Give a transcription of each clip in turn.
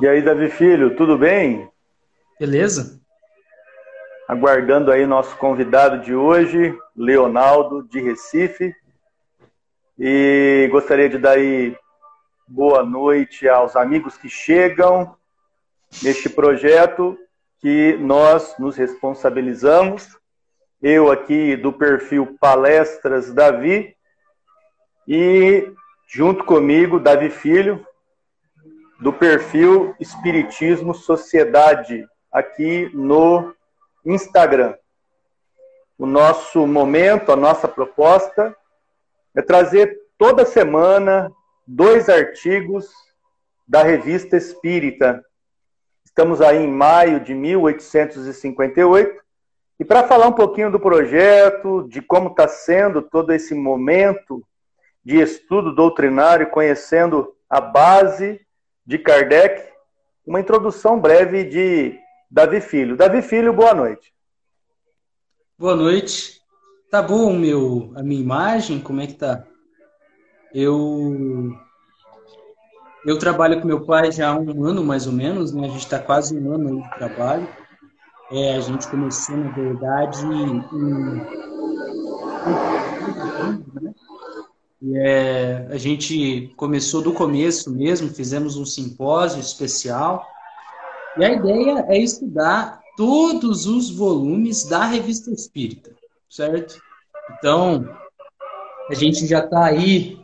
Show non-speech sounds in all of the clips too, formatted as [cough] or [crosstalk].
E aí, Davi Filho, tudo bem? Beleza. Aguardando aí nosso convidado de hoje, Leonardo, de Recife. E gostaria de dar aí boa noite aos amigos que chegam neste projeto que nós nos responsabilizamos. Eu aqui do perfil Palestras Davi e junto comigo Davi Filho, do perfil Espiritismo Sociedade, aqui no Instagram. O nosso momento, a nossa proposta é trazer toda semana dois artigos da revista Espírita. Estamos aí em maio de 1858. E para falar um pouquinho do projeto, de como está sendo todo esse momento de estudo doutrinário, conhecendo a base de Kardec, uma introdução breve de Davi Filho. Davi Filho, boa noite. Boa noite. Tá bom meu, a minha imagem? Como é que tá? Eu eu trabalho com meu pai já há um ano mais ou menos, né? A gente está quase um ano de trabalho. É, a gente começou, na verdade, em, e é, a gente começou do começo mesmo, fizemos um simpósio especial. E a ideia é estudar todos os volumes da Revista Espírita, certo? Então, a gente já está aí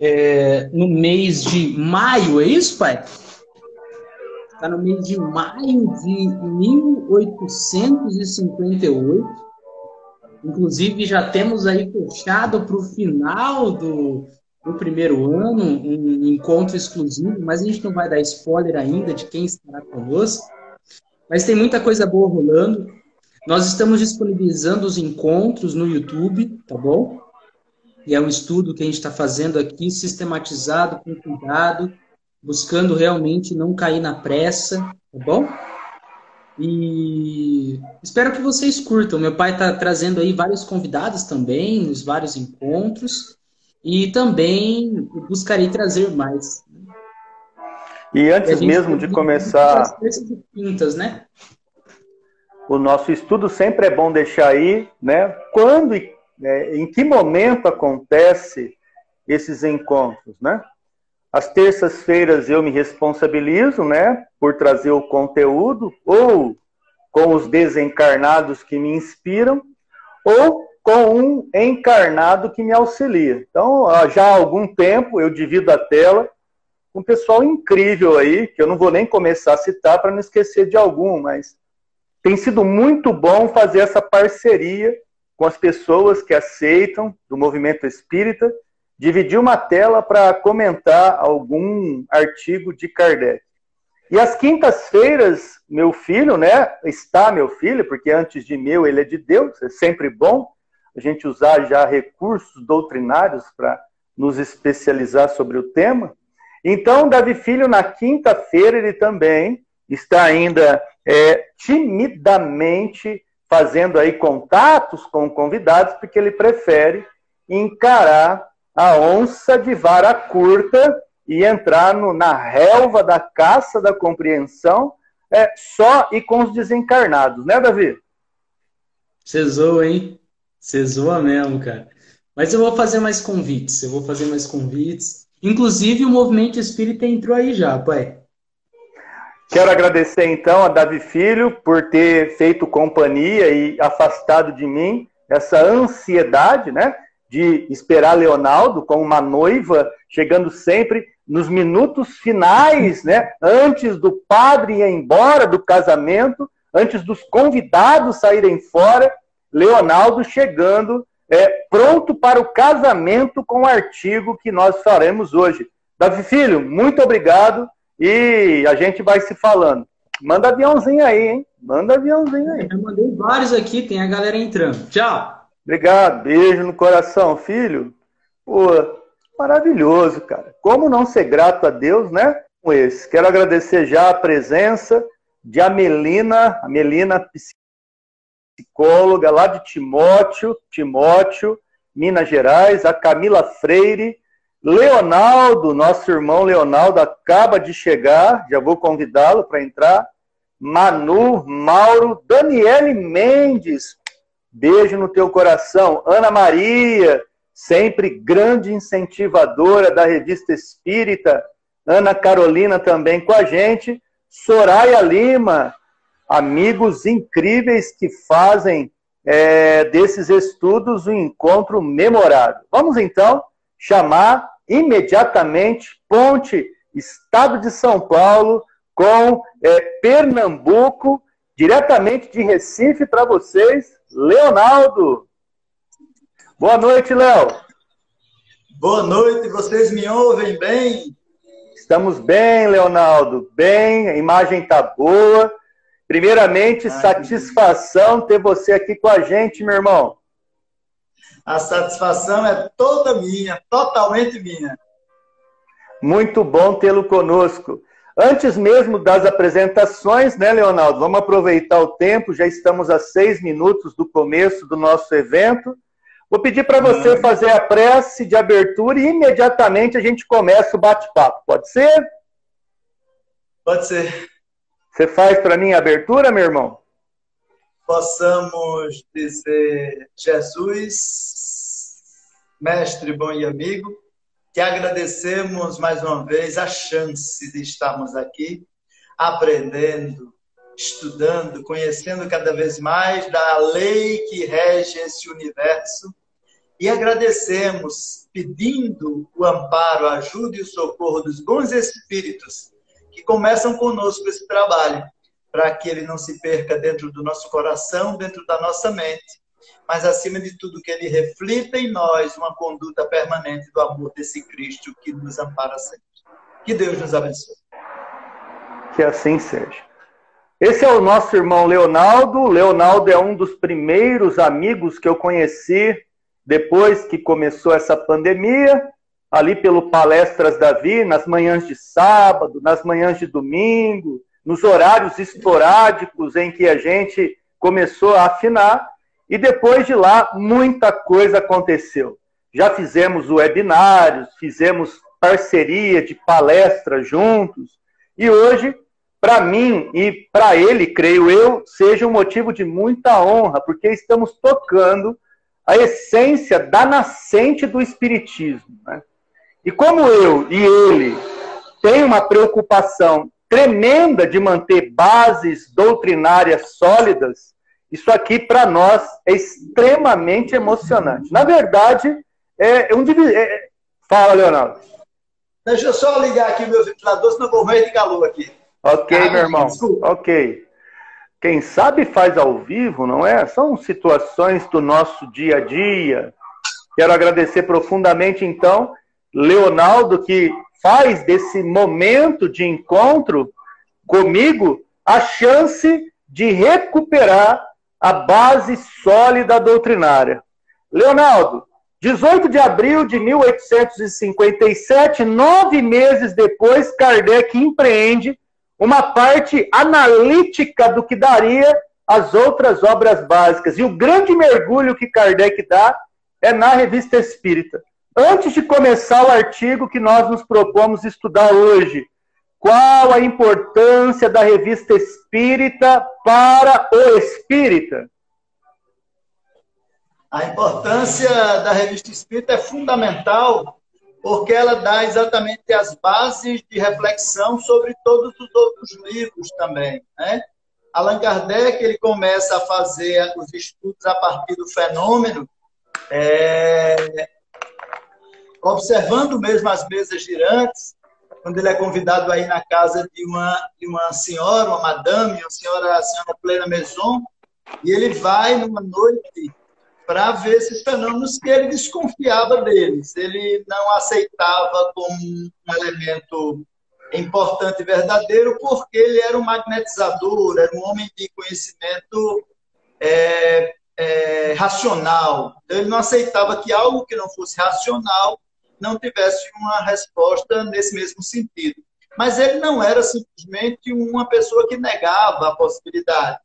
é, no mês de maio, é isso, pai? Está no mês de maio de 1858. Inclusive, já temos aí fechado para o final do, do primeiro ano um encontro exclusivo, mas a gente não vai dar spoiler ainda de quem estará conosco. Mas tem muita coisa boa rolando. Nós estamos disponibilizando os encontros no YouTube, tá bom? E é um estudo que a gente está fazendo aqui, sistematizado, com cuidado, buscando realmente não cair na pressa, tá bom? E espero que vocês curtam. Meu pai está trazendo aí vários convidados também, nos vários encontros, e também buscarei trazer mais. E antes e mesmo de começar. Quintas, né? O nosso estudo sempre é bom deixar aí, né? Quando e né, em que momento acontece esses encontros, né? Às terças-feiras eu me responsabilizo, né, por trazer o conteúdo, ou com os desencarnados que me inspiram, ou com um encarnado que me auxilia. Então, já há algum tempo eu divido a tela com um pessoal incrível aí, que eu não vou nem começar a citar para não esquecer de algum, mas tem sido muito bom fazer essa parceria com as pessoas que aceitam do movimento espírita dividir uma tela para comentar algum artigo de Kardec. E às quintas-feiras, meu filho, né, está meu filho, porque antes de meu ele é de Deus, é sempre bom a gente usar já recursos doutrinários para nos especializar sobre o tema. Então, Davi Filho, na quinta-feira, ele também está ainda é, timidamente fazendo aí contatos com convidados, porque ele prefere encarar a onça de vara curta e entrar no, na relva da caça da compreensão é, só e com os desencarnados, né, Davi? Você zoa, hein? Você zoa mesmo, cara. Mas eu vou fazer mais convites, eu vou fazer mais convites. Inclusive, o movimento espírita entrou aí já, pai. Quero agradecer então a Davi Filho por ter feito companhia e afastado de mim essa ansiedade, né? De esperar Leonardo como uma noiva, chegando sempre nos minutos finais, né, antes do padre ir embora do casamento, antes dos convidados saírem fora, Leonardo chegando é, pronto para o casamento com o artigo que nós faremos hoje. Davi Filho, muito obrigado e a gente vai se falando. Manda aviãozinho aí, hein? Manda aviãozinho aí. Eu mandei vários aqui, tem a galera entrando. Tchau! Obrigado, beijo no coração, filho. Pô, maravilhoso, cara. Como não ser grato a Deus, né? Com esse. Quero agradecer já a presença de Amelina, Amelina, psicóloga lá de Timóteo, Timóteo, Minas Gerais, a Camila Freire, Leonaldo, nosso irmão Leonaldo, acaba de chegar, já vou convidá-lo para entrar. Manu, Mauro, Daniele Mendes, beijo no teu coração. Ana Maria, sempre grande incentivadora da revista Espírita. Ana Carolina também com a gente. Soraya Lima, amigos incríveis que fazem é, desses estudos um encontro memorável. Vamos então chamar imediatamente Ponte, Estado de São Paulo, com é, Pernambuco, diretamente de Recife para vocês, Leonardo. Boa noite, Léo. Boa noite, vocês me ouvem bem? Estamos bem, Leonardo, bem, a imagem está boa. Primeiramente, Ai, satisfação ter você aqui com a gente, meu irmão. A satisfação é toda minha, totalmente minha. Muito bom tê-lo conosco. Antes mesmo das apresentações, né, Leonardo? Vamos aproveitar o tempo, já estamos a seis minutos do começo do nosso evento. Vou pedir para você uhum. fazer a prece de abertura e imediatamente a gente começa o bate-papo. Pode ser? Pode ser. Você faz para mim a abertura, meu irmão? Possamos dizer, Jesus, mestre bom e amigo, que agradecemos mais uma vez a chance de estarmos aqui aprendendo, estudando, conhecendo cada vez mais da lei que rege esse universo. E agradecemos pedindo o amparo, a ajuda e o socorro dos bons espíritos que começam conosco esse trabalho, para que ele não se perca dentro do nosso coração, dentro da nossa mente, mas acima de tudo que ele reflita em nós uma conduta permanente do amor desse Cristo que nos ampara sempre. Que Deus nos abençoe. Que assim seja. Esse é o nosso irmão Leonardo. Leonardo é um dos primeiros amigos que eu conheci depois que começou essa pandemia, ali pelo Palestras Davi, nas manhãs de sábado, nas manhãs de domingo, nos horários esporádicos em que a gente começou a afinar. E depois de lá, muita coisa aconteceu. Já fizemos webinários, fizemos parceria de palestras juntos. E hoje, para mim e para ele, creio eu, seja um motivo de muita honra, porque estamos tocando a essência da nascente do Espiritismo. Né? E como eu e ele tem uma preocupação tremenda de manter bases doutrinárias sólidas, isso aqui, para nós, é extremamente emocionante. Na verdade, é um é... Fala, Leonardo. Deixa eu só ligar aqui o meu ventilador, senão eu vou morrer de calor aqui. Ok, ah, meu irmão. Desculpa. Ok. Quem sabe faz ao vivo, não é? São situações do nosso dia a dia. Quero agradecer profundamente, então, Leonardo, que faz desse momento de encontro comigo a chance de recuperar a base sólida doutrinária. Leonardo, 18 de abril de 1857, nove meses depois, Kardec empreende uma parte analítica do que daria as outras obras básicas. E o grande mergulho que Kardec dá é na Revista Espírita. Antes de começar o artigo que nós nos propomos estudar hoje, qual a importância da revista espírita para o espírita? A importância da revista espírita é fundamental porque ela dá exatamente as bases de reflexão sobre todos os outros livros também. Né? Allan Kardec ele começa a fazer os estudos a partir do fenômeno, é, observando mesmo as mesas girantes, quando ele é convidado aí na casa de uma, de uma senhora, uma madame, uma senhora, a senhora Plena Maison, e ele vai numa noite para ver esses fenômenos que ele desconfiava deles. Ele não aceitava como um elemento importante e verdadeiro, porque ele era um magnetizador, era um homem de conhecimento é, é, racional. Então, ele não aceitava que algo que não fosse racional não tivesse uma resposta nesse mesmo sentido. Mas ele não era simplesmente uma pessoa que negava a possibilidade.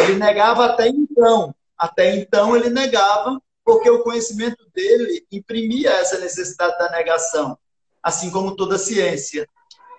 Ele negava até então. Até então ele negava, porque o conhecimento dele imprimia essa necessidade da negação. assim como toda ciência.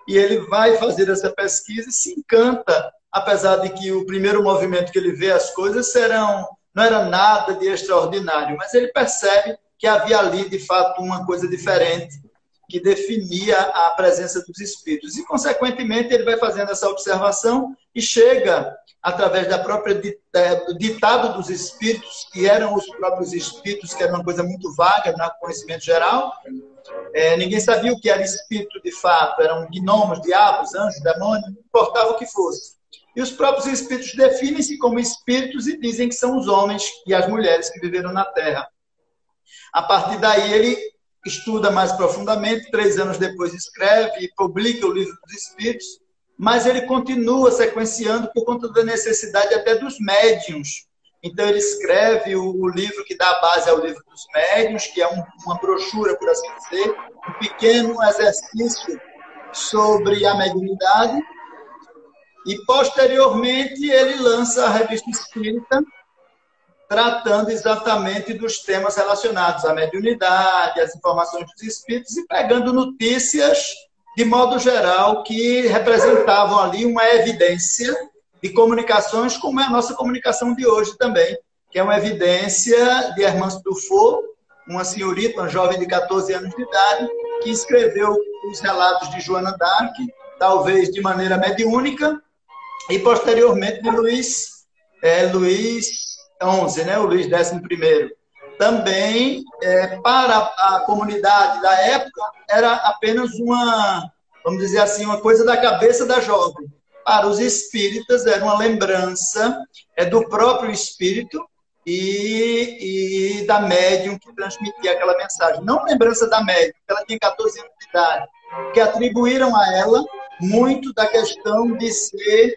E ele vai fazer essa pesquisa e se encanta, apesar de que o primeiro movimento que ele vê as coisas serão não era nada de extraordinário, mas ele percebe que havia ali de fato uma coisa diferente que definia a presença dos espíritos. E, consequentemente, ele vai fazendo essa observação e chega, através da própria do ditado dos espíritos, que eram os próprios espíritos, que era uma coisa muito vaga no conhecimento geral. É, ninguém sabia o que era espírito de fato, eram gnomos, diabos, anjos, demônios, não importava o que fosse. E os próprios espíritos definem-se como espíritos e dizem que são os homens e as mulheres que viveram na Terra. A partir daí, ele estuda mais profundamente, três anos depois escreve e publica o livro dos Espíritos, mas ele continua sequenciando por conta da necessidade até dos médiums. Então ele escreve o, o livro que dá base ao livro dos médiums, que é um, uma brochura, por assim dizer, um pequeno exercício sobre a mediunidade. E posteriormente ele lança a revista Espírita, tratando exatamente dos temas relacionados à mediunidade, às informações dos espíritos e pegando notícias de modo geral que representavam ali uma evidência de comunicações como é a nossa comunicação de hoje também, que é uma evidência de Hermance Dufour, uma senhorita, uma jovem de 14 anos de idade, que escreveu os relatos de Joana d'Arc, talvez de maneira mediúnica, e posteriormente de Luiz, é, Luiz 11, né, o Luiz XI. Também, é, para a comunidade da época, era apenas uma, vamos dizer assim, uma coisa da cabeça da jovem. Para os espíritas, era uma lembrança é, do próprio espírito e, e da médium que transmitia aquela mensagem. Não lembrança da médium, ela tinha 14 anos de idade, que atribuíram a ela muito da questão de ser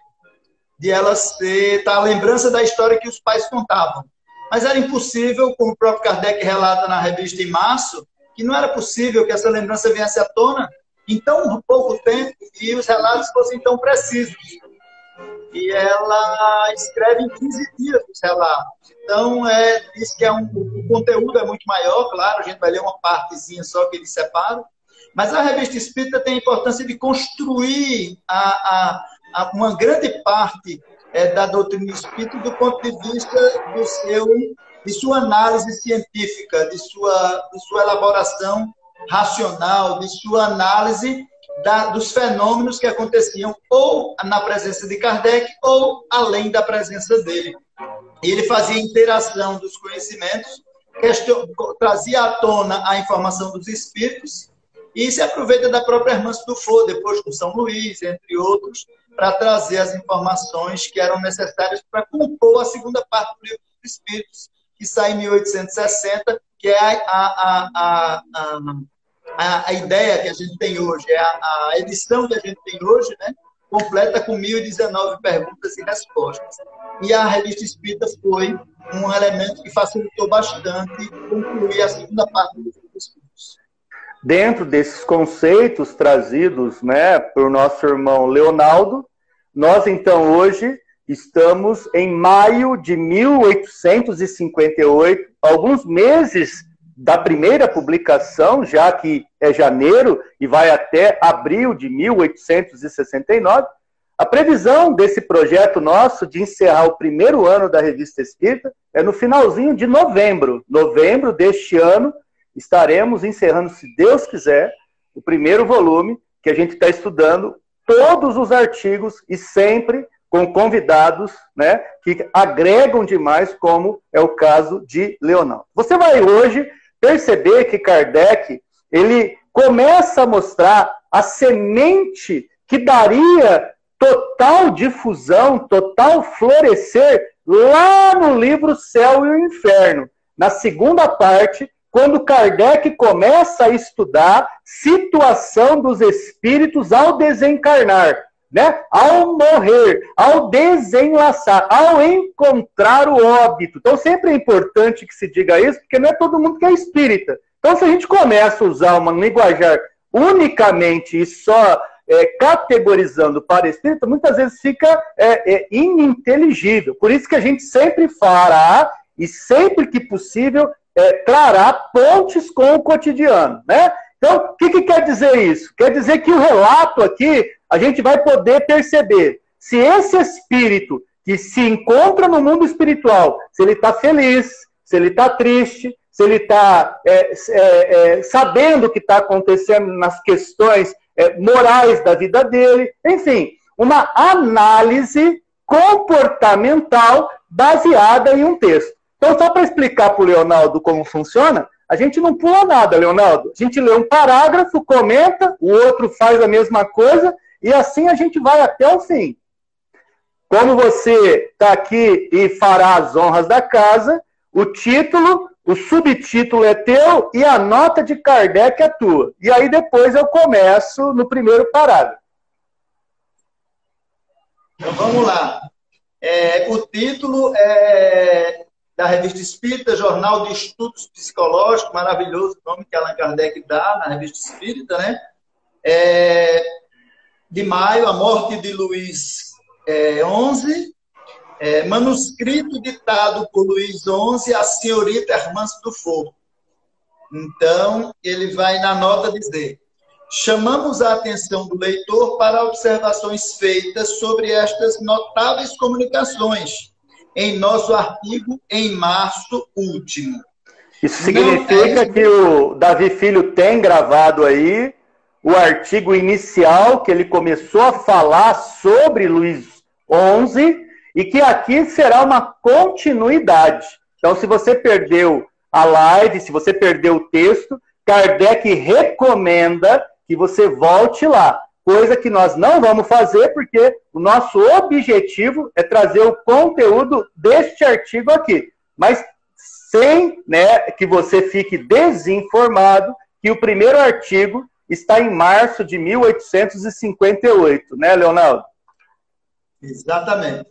de ela ser tá, a lembrança da história que os pais contavam. Mas era impossível, como o próprio Kardec relata na revista em março, que não era possível que essa lembrança viesse à tona em tão pouco tempo e os relatos fossem tão precisos. E ela escreve em 15 dias os relatos. Então, é, diz que é um, o conteúdo é muito maior, claro, a gente vai ler uma partezinha só que eles separam. Mas a revista espírita tem a importância de construir a, a uma grande parte é, da doutrina espírita do ponto de vista do seu, de sua análise científica, de sua, de sua elaboração racional, de sua análise da, dos fenômenos que aconteciam ou na presença de Kardec ou além da presença dele. Ele fazia interação dos conhecimentos, question, trazia à tona a informação dos espíritos e se aproveita da própria irmã Fô, depois com São Luís, entre outros, para trazer as informações que eram necessárias para compor a segunda parte do livro dos Espíritos, que sai em 1860, que é a, a, a, a, ideia que a gente tem hoje, é a, edição que a gente tem hoje, né? completa com 1.019 perguntas e respostas. E a revista Espírita foi um elemento que facilitou bastante concluir a segunda parte do livro. Dentro desses conceitos trazidos né, por nosso irmão Leonardo, nós então hoje estamos em maio de 1858, alguns meses da primeira publicação, já que é janeiro e vai até abril de 1869. A previsão desse projeto nosso de encerrar o primeiro ano da Revista Espírita é no finalzinho de novembro. Novembro deste ano, estaremos encerrando, se Deus quiser, o primeiro volume que a gente está estudando todos os artigos e sempre com convidados né, que agregam demais, como é o caso de Leonardo. Você vai hoje perceber que Kardec ele começa a mostrar a semente que daria total difusão, total florescer lá no livro Céu e o Inferno. Na segunda parte, quando Kardec começa a estudar situação dos espíritos ao desencarnar, né? Ao morrer, ao desenlaçar, ao encontrar o óbito. Então sempre é importante que se diga isso, porque não é todo mundo que é espírita. Então se a gente começa a usar uma linguajar unicamente e só é, categorizando para espírita, muitas vezes fica é, é, ininteligível. Por isso que a gente sempre fará e sempre que possível é, trará pontes com o cotidiano, né? Então, o que, que quer dizer isso? Quer dizer que o relato aqui, a gente vai poder perceber se esse espírito que se encontra no mundo espiritual, se ele está feliz, se ele está triste, se ele está é, é, é, sabendo o que está acontecendo nas questões é, morais da vida dele, enfim, uma análise comportamental baseada em um texto. Então, só para explicar para o Leonardo como funciona, a gente não pula nada, Leonardo. A gente lê um parágrafo, comenta, o outro faz a mesma coisa, e assim a gente vai até o fim. Como você está aqui e fará as honras da casa, o título, o subtítulo é teu e a nota de Kardec é tua. E aí depois eu começo no primeiro parágrafo. Então vamos lá. É, o título é da Revista Espírita, Jornal de Estudos Psicológicos, maravilhoso nome que Allan Kardec dá na Revista Espírita, né? É, de maio, a morte de Luiz é, 11, é, manuscrito ditado por Luiz XI à senhorita Hermance do Fogo. Então, ele vai na nota dizer: chamamos a atenção do leitor para observações feitas sobre estas notáveis comunicações em nosso artigo em março último. Isso significa é... que o Davi Filho tem gravado aí o artigo inicial que ele começou a falar sobre Luiz XI e que aqui será uma continuidade. Então, se você perdeu a live, se você perdeu o texto, Kardec recomenda que você volte lá. Coisa que nós não vamos fazer, porque o nosso objetivo é trazer o conteúdo deste artigo aqui. Mas sem né, que você fique desinformado que o primeiro artigo está em março de 1858, né, Leonardo? Exatamente.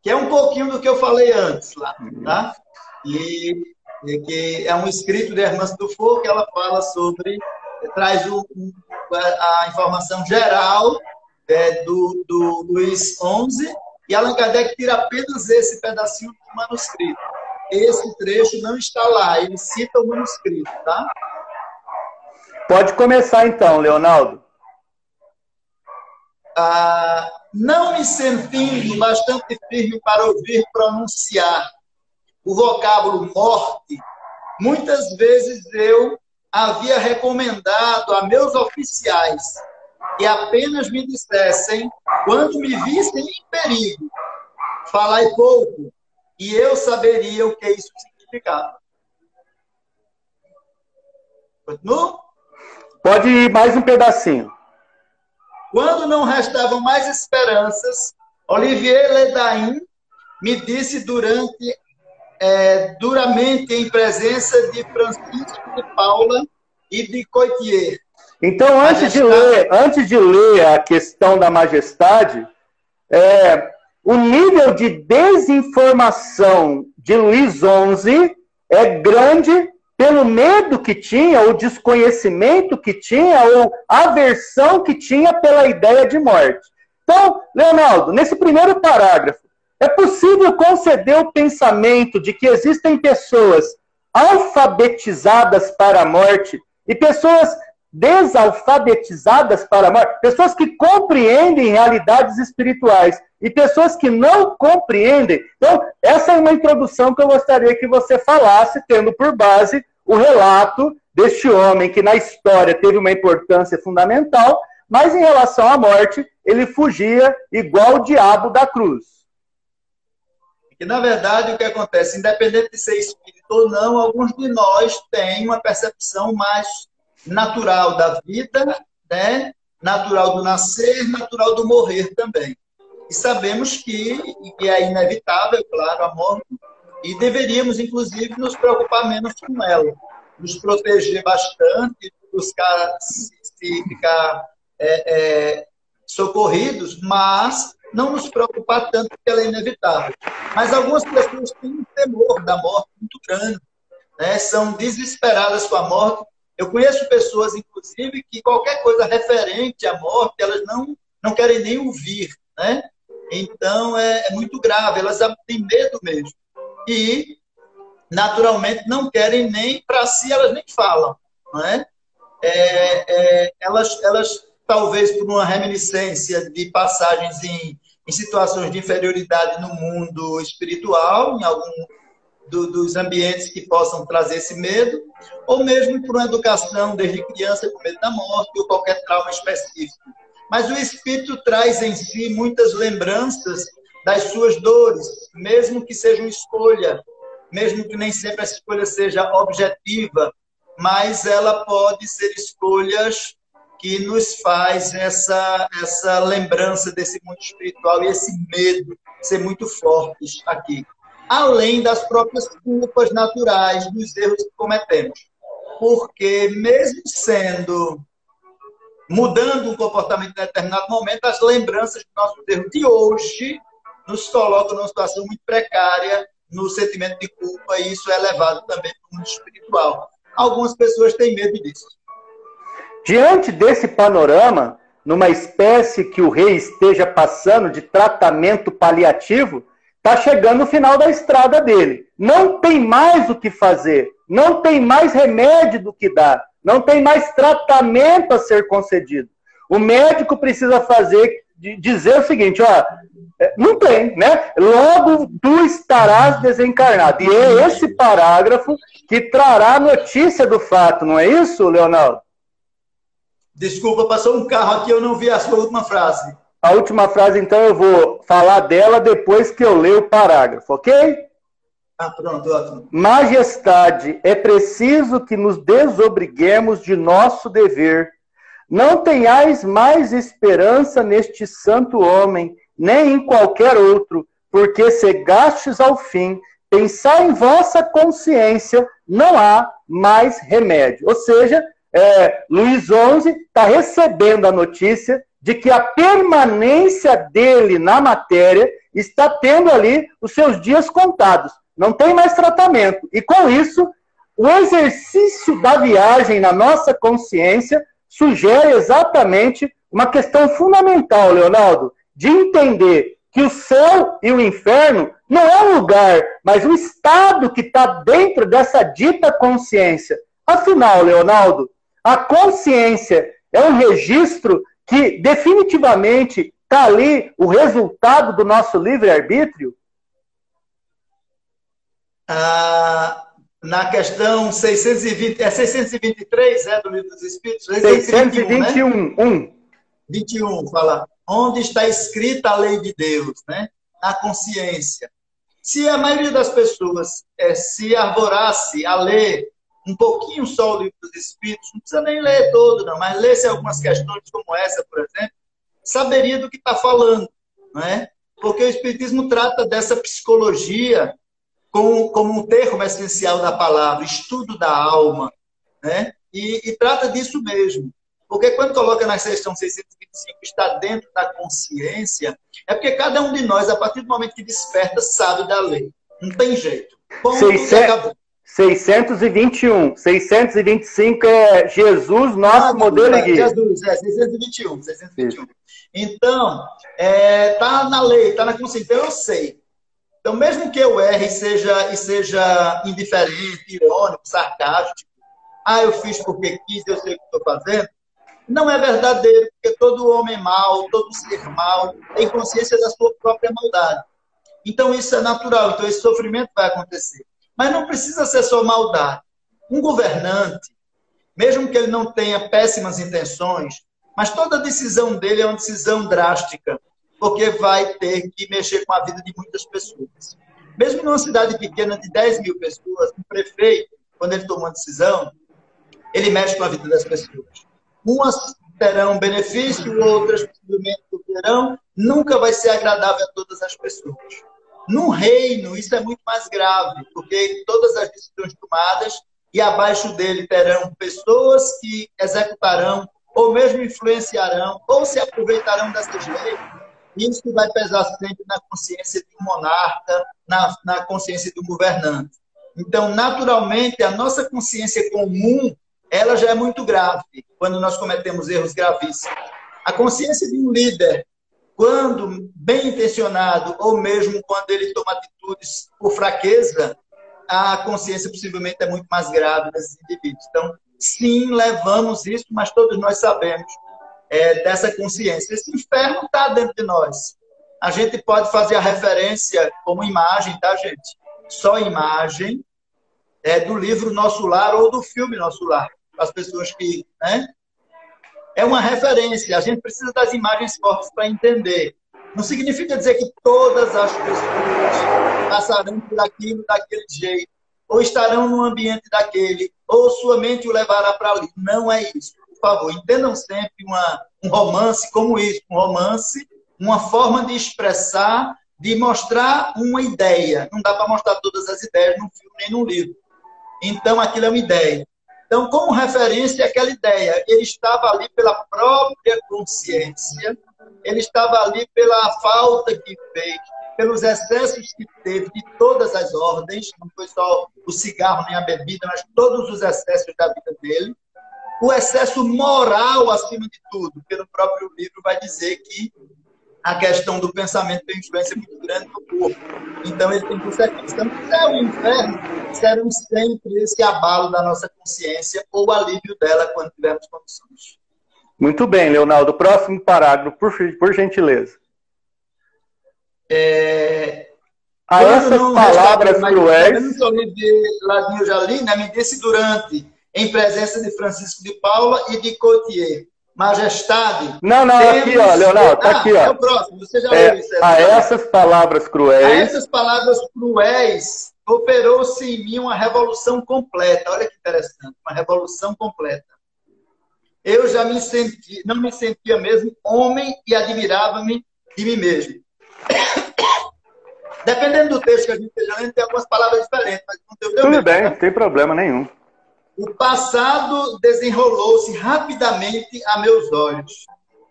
Que é um pouquinho do que eu falei antes lá, tá? E, e que é um escrito de Hermance Dufour que ela fala sobre traz o, a informação geral é, do, do Luiz XI e Allan Kardec tira apenas esse pedacinho do manuscrito. Esse trecho não está lá, ele cita o manuscrito, tá? Pode começar então, Leonardo. Ah, não me sentindo bastante firme para ouvir pronunciar o vocábulo morte, muitas vezes eu havia recomendado a meus oficiais que apenas me dissessem, quando me vissem em perigo, falai pouco, e eu saberia o que isso significava. Continua? Pode ir mais um pedacinho. Quando não restavam mais esperanças, Olivier Ledain me disse durante é, duramente em presença de Francisco de Paula e de Coitier. Então, antes de, ler, antes de ler a questão da majestade, é, o nível de desinformação de Luís XI é grande pelo medo que tinha, ou desconhecimento que tinha, ou aversão que tinha pela ideia de morte. Então, Leonardo, nesse primeiro parágrafo, é possível conceder o pensamento de que existem pessoas alfabetizadas para a morte e pessoas desalfabetizadas para a morte, pessoas que compreendem realidades espirituais e pessoas que não compreendem. Então, essa é uma introdução que eu gostaria que você falasse, tendo por base o relato deste homem que na história teve uma importância fundamental, mas em relação à morte, ele fugia igual o diabo da cruz. Que, na verdade, o que acontece, independente de ser espírito ou não, alguns de nós têm uma percepção mais natural da vida, né? natural do nascer, natural do morrer também. E sabemos que, que é inevitável, claro, a morte, e deveríamos, inclusive, nos preocupar menos com ela, nos proteger bastante, buscar se, se ficar é, é, socorridos, mas não nos preocupar tanto porque ela é inevitável. Mas algumas pessoas têm um temor da morte muito grande, né? são desesperadas com a morte. Eu conheço pessoas, inclusive, que qualquer coisa referente à morte, elas não, não querem nem ouvir. Né? Então, é, é muito grave, elas têm medo mesmo. E, naturalmente, não querem nem, para si, elas nem falam. Não é? é, é, elas, elas, talvez por uma reminiscência de passagens em, em situações de inferioridade no mundo espiritual, em algum do, dos ambientes que possam trazer esse medo, ou mesmo por uma educação desde criança com medo da morte ou qualquer trauma específico. Mas o espírito traz em si muitas lembranças das suas dores, mesmo que seja uma escolha, mesmo que nem sempre essa escolha seja objetiva, mas ela pode ser escolhas que nos faz essa essa lembrança desse mundo espiritual e esse medo ser muito fortes aqui, além das próprias culpas naturais dos erros que cometemos, porque mesmo sendo mudando o comportamento em determinado momento, as lembranças do nosso erro de hoje nos colocam numa situação muito precária no sentimento de culpa, e isso é levado também para o mundo espiritual. Algumas pessoas têm medo disso. Diante desse panorama, numa espécie que o rei esteja passando de tratamento paliativo, está chegando o final da estrada dele. Não tem mais o que fazer, não tem mais remédio do que dar, não tem mais tratamento a ser concedido. O médico precisa fazer dizer o seguinte, ó, é, não tem, né? Logo tu estarás desencarnado. E é esse parágrafo que trará notícia do fato, não é isso, Leonardo? Desculpa, passou um carro aqui, eu não vi a sua última frase. A última frase, então, eu vou falar dela depois que eu ler o parágrafo, ok? Ah, pronto, ótimo. Majestade, é preciso que nos desobriguemos de nosso dever não tenhais mais esperança neste santo homem, nem em qualquer outro, porque chegastes ao fim, pensar em vossa consciência, não há mais remédio. Ou seja, é, Luiz XI está recebendo a notícia de que a permanência dele na matéria está tendo ali os seus dias contados. Não tem mais tratamento. E com isso, o exercício da viagem na nossa consciência sugere exatamente uma questão fundamental, Leonardo, de entender que o céu e o inferno não é um lugar, mas um estado que está dentro dessa dita consciência. Afinal, Leonardo, a consciência é um registro que definitivamente está ali o resultado do nosso livre-arbítrio? Ah, na questão 620, é 623, é, do Livro dos Espíritos? 621, 621 né? 21, fala, onde está escrita a lei de Deus, né? Na consciência. Se a maioria das pessoas é, se arvorasse a ler um pouquinho só o Livro dos Espíritos, não precisa nem ler todo, não, mas lesse algumas questões como essa, por exemplo, saberia do que está falando, não é? Porque o Espiritismo trata dessa psicologia como, como um termo essencial da palavra, estudo da alma, né? E, e, trata disso mesmo. Porque quando coloca na questão 625, está dentro da consciência, é porque cada um de nós, a partir do momento que desperta, sabe da lei. Não tem jeito. Ponto 621. 625 é Jesus, nosso ah, modelo e guia. Jesus, é 621. 621. Então, é, tá na lei, tá na consciência. Então, eu sei. Então, mesmo que eu erre e seja, e seja indiferente, irônico, sarcástico, ah, eu fiz porque quis, eu sei o que estou fazendo, não é verdadeiro, porque todo homem mau, todo ser mau, tem consciência da sua própria maldade. Então, isso é natural, então esse sofrimento vai acontecer. Mas não precisa ser só maldade. Um governante, mesmo que ele não tenha péssimas intenções, mas toda decisão dele é uma decisão drástica porque vai ter que mexer com a vida de muitas pessoas. Mesmo numa cidade pequena de 10 mil pessoas, o prefeito, quando ele toma uma decisão, ele mexe com a vida das pessoas. Umas terão benefício, outras possivelmente terão, nunca vai ser agradável a todas as pessoas. No reino, isso é muito mais grave, porque todas as decisões tomadas e abaixo dele terão pessoas que executarão, ou mesmo influenciarão, ou se aproveitarão dessas leis isso vai pesar sempre na consciência de um monarca, na, na consciência de um governante. Então, naturalmente, a nossa consciência comum, ela já é muito grave quando nós cometemos erros gravíssimos. A consciência de um líder, quando bem intencionado, ou mesmo quando ele toma atitudes por fraqueza, a consciência possivelmente é muito mais grave desses indivíduos. Então, Sim, levamos isso, mas todos nós sabemos é, dessa consciência. Esse inferno está dentro de nós. A gente pode fazer a referência como imagem, tá, gente? Só imagem é, do livro Nosso Lar ou do filme Nosso Lar. As pessoas que. Né? É uma referência. A gente precisa das imagens fortes para entender. Não significa dizer que todas as pessoas passarão por aquilo daquele jeito, ou estarão num ambiente daquele, ou sua mente o levará para ali. Não é isso. Por favor, entendam sempre uma, um romance como isso. Um romance, uma forma de expressar, de mostrar uma ideia. Não dá para mostrar todas as ideias num filme nem num livro. Então, aquilo é uma ideia. Então, como referência aquela ideia, ele estava ali pela própria consciência, ele estava ali pela falta que fez, pelos excessos que teve de todas as ordens, não foi só o cigarro nem a bebida, mas todos os excessos da vida dele. O excesso moral, acima de tudo, porque próprio livro vai dizer que a questão do pensamento tem influência muito grande no corpo. Então, ele tem consequências. Então, o céu e o inferno serão sempre esse abalo da nossa consciência ou alívio dela quando tivermos condições. Muito bem, Leonardo. Próximo parágrafo, por, por gentileza. É... A essas palavras cruéis. Eu não de Ladinho Jalim, né? me disse durante, em presença de Francisco de Paula e de Cotier. Majestade. Não, não, temos... aqui, ó, Leonardo, tá ah, aqui, ó. É o próximo, você já é, isso. É, a essas palavras cruéis. A essas palavras cruéis, operou-se em mim uma revolução completa. Olha que interessante, uma revolução completa. Eu já me senti, não me sentia mesmo homem e admirava-me de mim mesmo. [coughs] Dependendo do texto que a gente esteja lendo, tem algumas palavras diferentes, mas não tem Tudo bem, não tem problema nenhum. O passado desenrolou-se rapidamente a meus olhos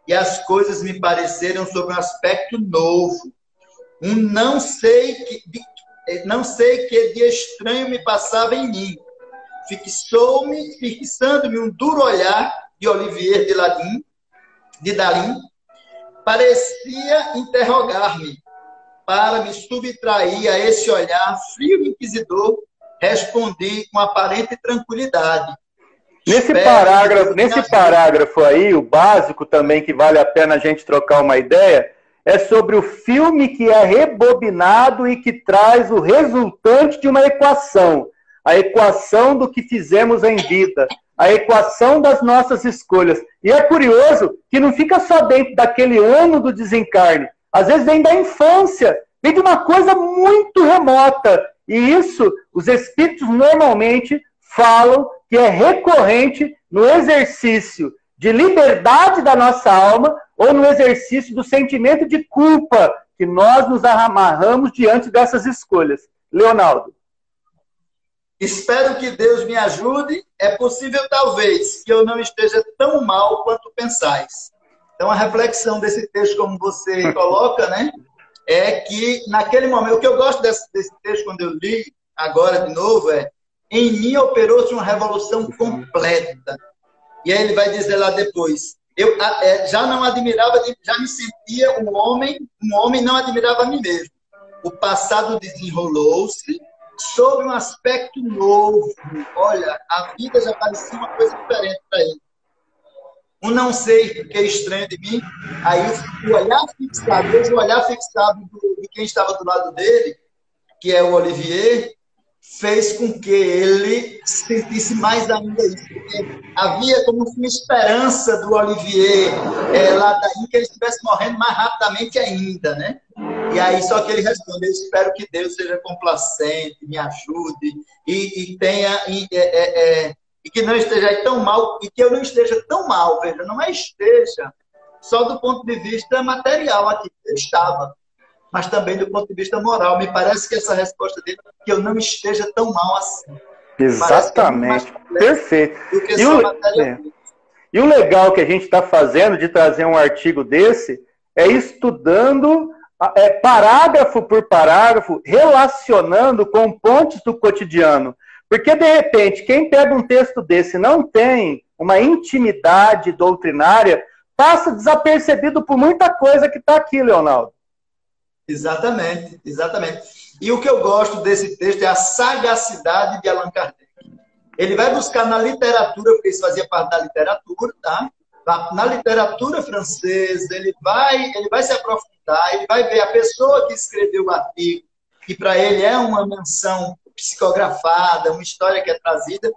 e as coisas me pareceram sob um aspecto novo. Um não sei que não sei que de estranho me passava em mim. Fixou-me, fixando-me um duro olhar de Olivier de Ladim, de Dalim, parecia interrogar-me para me subtrair a esse olhar frio e inquisidor respondi com aparente tranquilidade. Nesse parágrafo, nesse parágrafo aí, o básico também que vale a pena a gente trocar uma ideia, é sobre o filme que é rebobinado e que traz o resultante de uma equação. A equação do que fizemos em vida, a equação das nossas escolhas. E é curioso que não fica só dentro daquele ano do desencarne, às vezes vem da infância, vem de uma coisa muito remota. E isso, os espíritos normalmente falam que é recorrente no exercício de liberdade da nossa alma ou no exercício do sentimento de culpa que nós nos amarramos diante dessas escolhas. Leonardo. Espero que Deus me ajude. É possível, talvez, que eu não esteja tão mal quanto pensais. Então, a reflexão desse texto, como você [laughs] coloca, né? É que naquele momento, o que eu gosto desse, desse texto quando eu li agora de novo é em mim operou-se uma revolução completa. E aí ele vai dizer lá depois, eu é, já não admirava, já me sentia um homem, um homem não admirava a mim mesmo. O passado desenrolou-se sob um aspecto novo. Olha, a vida já parecia uma coisa diferente para ele um não sei porque é estranho de mim. Aí o olhar fixado, o olhar fixado de quem estava do lado dele, que é o Olivier, fez com que ele sentisse mais ainda isso. Porque havia como uma esperança do Olivier é, lá daí que ele estivesse morrendo mais rapidamente ainda, né? E aí só que ele responde, eu espero que Deus seja complacente, me ajude e, e tenha... E, é, é, é e que não esteja tão mal, e que eu não esteja tão mal, veja, não é esteja só do ponto de vista material aqui, eu estava, mas também do ponto de vista moral. Me parece que essa resposta dele é que eu não esteja tão mal assim. Exatamente, é perfeito. E o, é. e o legal que a gente está fazendo de trazer um artigo desse é estudando é, parágrafo por parágrafo, relacionando com pontos do cotidiano. Porque, de repente, quem pega um texto desse não tem uma intimidade doutrinária, passa desapercebido por muita coisa que está aqui, Leonardo. Exatamente, exatamente. E o que eu gosto desse texto é a sagacidade de Allan Kardec. Ele vai buscar na literatura, porque isso fazia parte da literatura, tá? Na literatura francesa, ele vai, ele vai se aprofundar, ele vai ver a pessoa que escreveu o artigo, que para ele é uma menção psicografada, uma história que é trazida.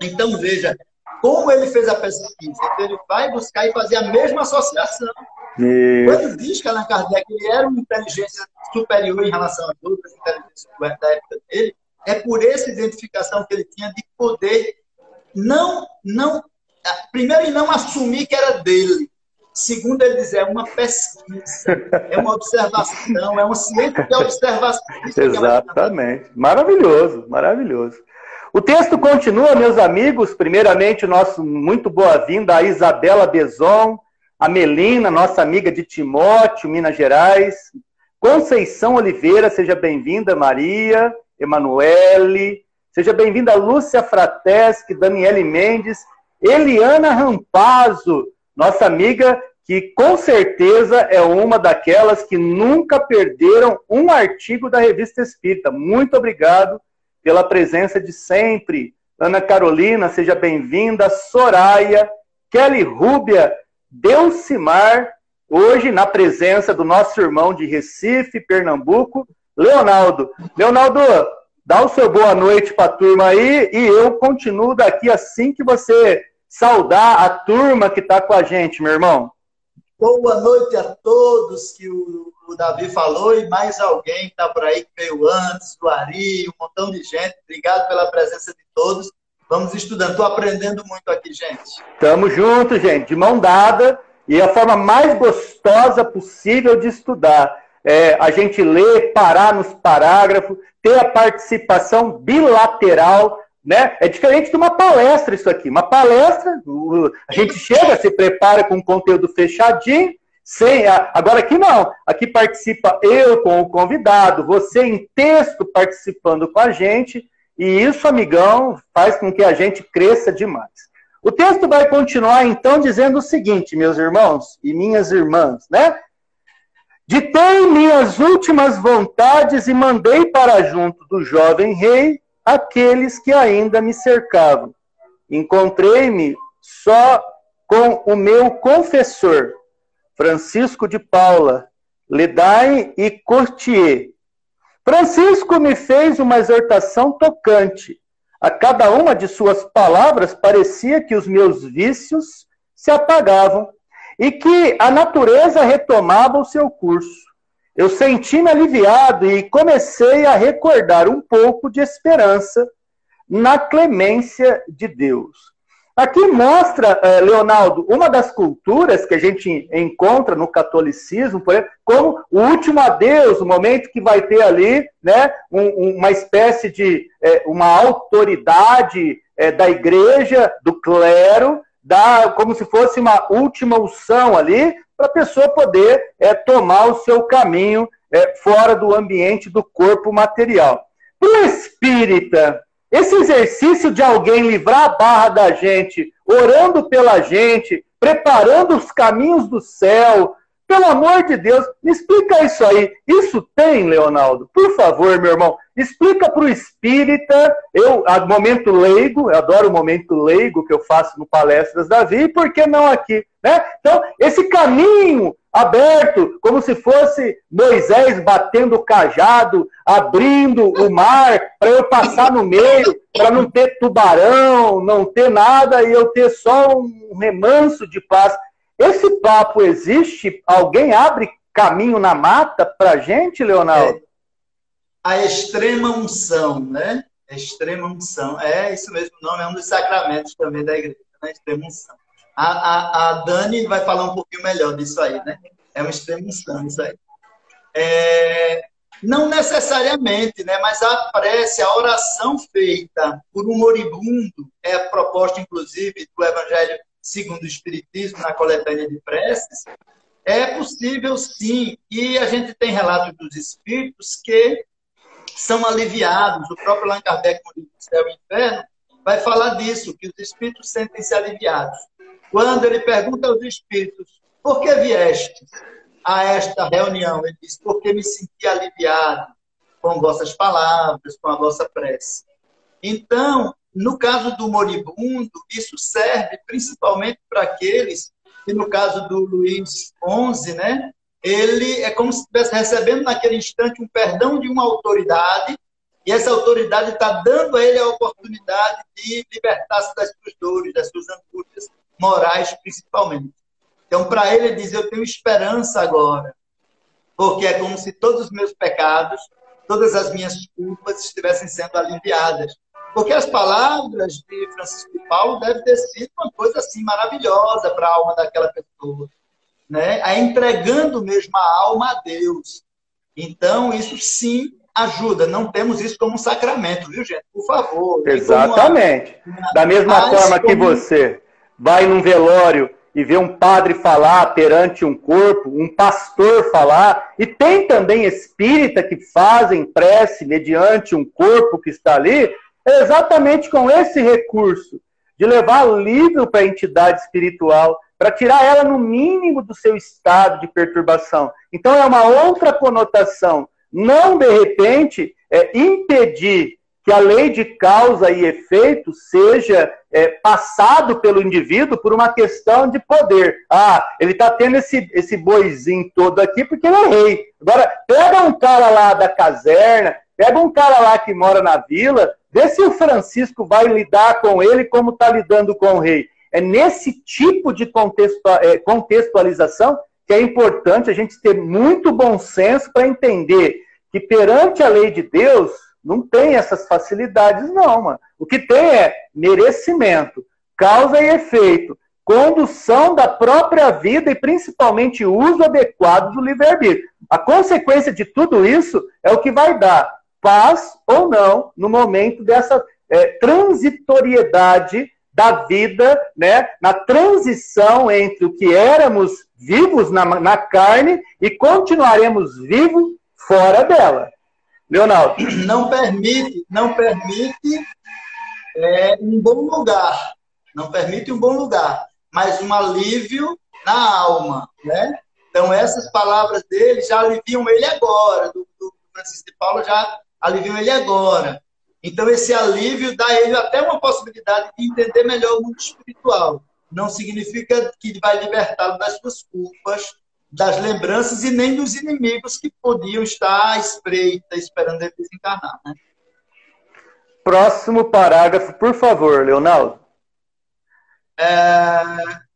Então, veja, como ele fez a pesquisa. Então, ele vai buscar e fazer a mesma associação. Quando diz que Allan Kardec ele era uma inteligência superior em relação a outras inteligências da época dele, é por essa identificação que ele tinha de poder não, não primeiro, não assumir que era dele. Segundo, ele diz, é uma pesquisa, é uma observação, é uma ciência de observação. Exatamente. Maravilhoso, maravilhoso. O texto continua, meus amigos. Primeiramente, o nosso muito boa-vinda a Isabela Bezon, a Melina, nossa amiga de Timóteo, Minas Gerais. Conceição Oliveira, seja bem-vinda, Maria, Emanuele. Seja bem-vinda, Lúcia Frateschi, Daniele Mendes, Eliana Rampazzo, nossa amiga que com certeza é uma daquelas que nunca perderam um artigo da Revista Espírita. Muito obrigado pela presença de sempre. Ana Carolina, seja bem-vinda. Soraya, Kelly Rúbia, Delcimar, hoje na presença do nosso irmão de Recife, Pernambuco, Leonardo. Leonardo, dá o seu boa noite para a turma aí e eu continuo daqui assim que você saudar a turma que está com a gente, meu irmão. Boa noite a todos que o, o Davi falou e mais alguém que está por aí que veio antes, do Ari, um montão de gente. Obrigado pela presença de todos. Vamos estudando. Estou aprendendo muito aqui, gente. Tamo junto, gente, de mão dada e a forma mais gostosa possível de estudar. É, a gente ler, parar nos parágrafos, ter a participação bilateral né? É diferente de uma palestra isso aqui. Uma palestra, a gente chega, se prepara com um conteúdo fechadinho, sem a... agora aqui não. Aqui participa eu com o convidado, você em texto participando com a gente, e isso, amigão, faz com que a gente cresça demais. O texto vai continuar então dizendo o seguinte, meus irmãos e minhas irmãs, né? Ditei minhas últimas vontades e mandei para junto do jovem rei aqueles que ainda me cercavam. Encontrei-me só com o meu confessor, Francisco de Paula, Ledai e Cortier. Francisco me fez uma exortação tocante. A cada uma de suas palavras parecia que os meus vícios se apagavam e que a natureza retomava o seu curso eu senti-me aliviado e comecei a recordar um pouco de esperança na clemência de Deus. Aqui mostra, eh, Leonardo, uma das culturas que a gente encontra no catolicismo, por exemplo, como o último adeus, o momento que vai ter ali né, uma espécie de é, uma autoridade é, da igreja, do clero, da, como se fosse uma última unção ali, para a pessoa poder é, tomar o seu caminho é, fora do ambiente do corpo material. Para o espírita, esse exercício de alguém livrar a barra da gente, orando pela gente, preparando os caminhos do céu, pelo amor de Deus, explica isso aí. Isso tem, Leonardo? Por favor, meu irmão, explica para o espírita, eu, momento leigo, eu adoro o momento leigo que eu faço no Palestras da Vida, e por que não aqui? Né? Então, esse caminho aberto, como se fosse Moisés batendo o cajado, abrindo o mar para eu passar no meio, para não ter tubarão, não ter nada e eu ter só um remanso de paz. Esse papo existe? Alguém abre caminho na mata para gente, Leonardo? É. A extrema unção, né? Extrema unção. É isso mesmo, o nome é um dos sacramentos também da igreja, né? Extrema unção. A, a, a Dani vai falar um pouquinho melhor disso aí, né? É uma extrema unção isso aí. É, não necessariamente, né? Mas a prece, a oração feita por um moribundo, é a proposta, inclusive, do Evangelho segundo o Espiritismo, na coletânea de preces, é possível sim. E a gente tem relatos dos espíritos que são aliviados. O próprio Allan Kardec, no livro Céu e Inferno, vai falar disso, que os espíritos sentem-se aliviados. Quando ele pergunta aos espíritos, por que vieste a esta reunião? Ele diz, porque me senti aliviado com vossas palavras, com a vossa prece. Então, no caso do moribundo, isso serve principalmente para aqueles que, no caso do Luiz XI, né, ele é como se estivesse recebendo naquele instante um perdão de uma autoridade, e essa autoridade está dando a ele a oportunidade de libertar-se das suas dores, das suas angústias morais, principalmente. Então, para ele, ele diz: Eu tenho esperança agora, porque é como se todos os meus pecados, todas as minhas culpas estivessem sendo aliviadas. Porque as palavras de Francisco de Paulo devem ter sido uma coisa assim maravilhosa para a alma daquela pessoa, né? A entregando mesmo a alma a Deus. Então, isso sim ajuda. Não temos isso como um sacramento, viu, gente? Por favor. Exatamente. Uma... Da mesma forma que você vai num velório e vê um padre falar perante um corpo, um pastor falar, e tem também espírita que fazem prece mediante um corpo que está ali, exatamente com esse recurso de levar livro para a entidade espiritual, para tirar ela no mínimo do seu estado de perturbação. Então é uma outra conotação. Não, de repente, é, impedir que a lei de causa e efeito seja é, passado pelo indivíduo por uma questão de poder. Ah, ele está tendo esse, esse boizinho todo aqui porque ele é rei. Agora, pega um cara lá da caserna, pega um cara lá que mora na vila, vê se o Francisco vai lidar com ele como está lidando com o rei. É nesse tipo de é, contextualização que é importante a gente ter muito bom senso para entender que perante a lei de Deus, não tem essas facilidades, não, mano. O que tem é merecimento, causa e efeito, condução da própria vida e principalmente uso adequado do livre-arbítrio. A consequência de tudo isso é o que vai dar paz ou não no momento dessa é, transitoriedade da vida, né, na transição entre o que éramos vivos na, na carne e continuaremos vivos fora dela. Leonardo. Não permite, não permite é, um bom lugar. Não permite um bom lugar, mas um alívio na alma, né? Então, essas palavras dele já aliviam ele agora, do, do Francisco de Paulo já aliviam ele agora. Então, esse alívio dá a ele até uma possibilidade de entender melhor o mundo espiritual. Não significa que vai libertá-lo das suas culpas, das lembranças e nem dos inimigos que podiam estar à espreita, esperando ele desencarnar. Né? Próximo parágrafo, por favor, Leonardo. É,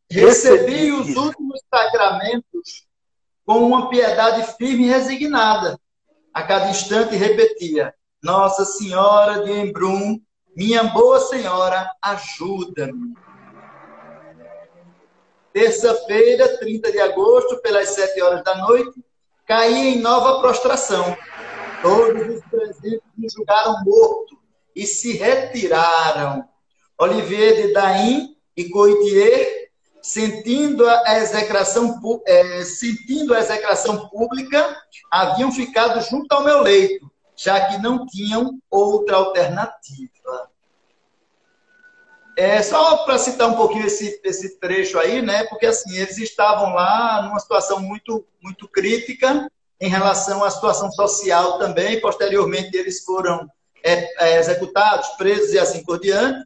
recebi os últimos sacramentos com uma piedade firme e resignada. A cada instante repetia: Nossa Senhora de Embrun, minha boa senhora, ajuda-me. Terça-feira, 30 de agosto, pelas 7 horas da noite, caí em nova prostração. Todos os presentes me julgaram morto e se retiraram. Olivier de Daim e Coitier, sentindo a execração, é, sentindo a execração pública, haviam ficado junto ao meu leito, já que não tinham outra alternativa. É, só para citar um pouquinho esse, esse trecho aí, né? Porque assim, eles estavam lá numa situação muito, muito crítica em relação à situação social também. Posteriormente, eles foram é, é, executados, presos e assim por diante.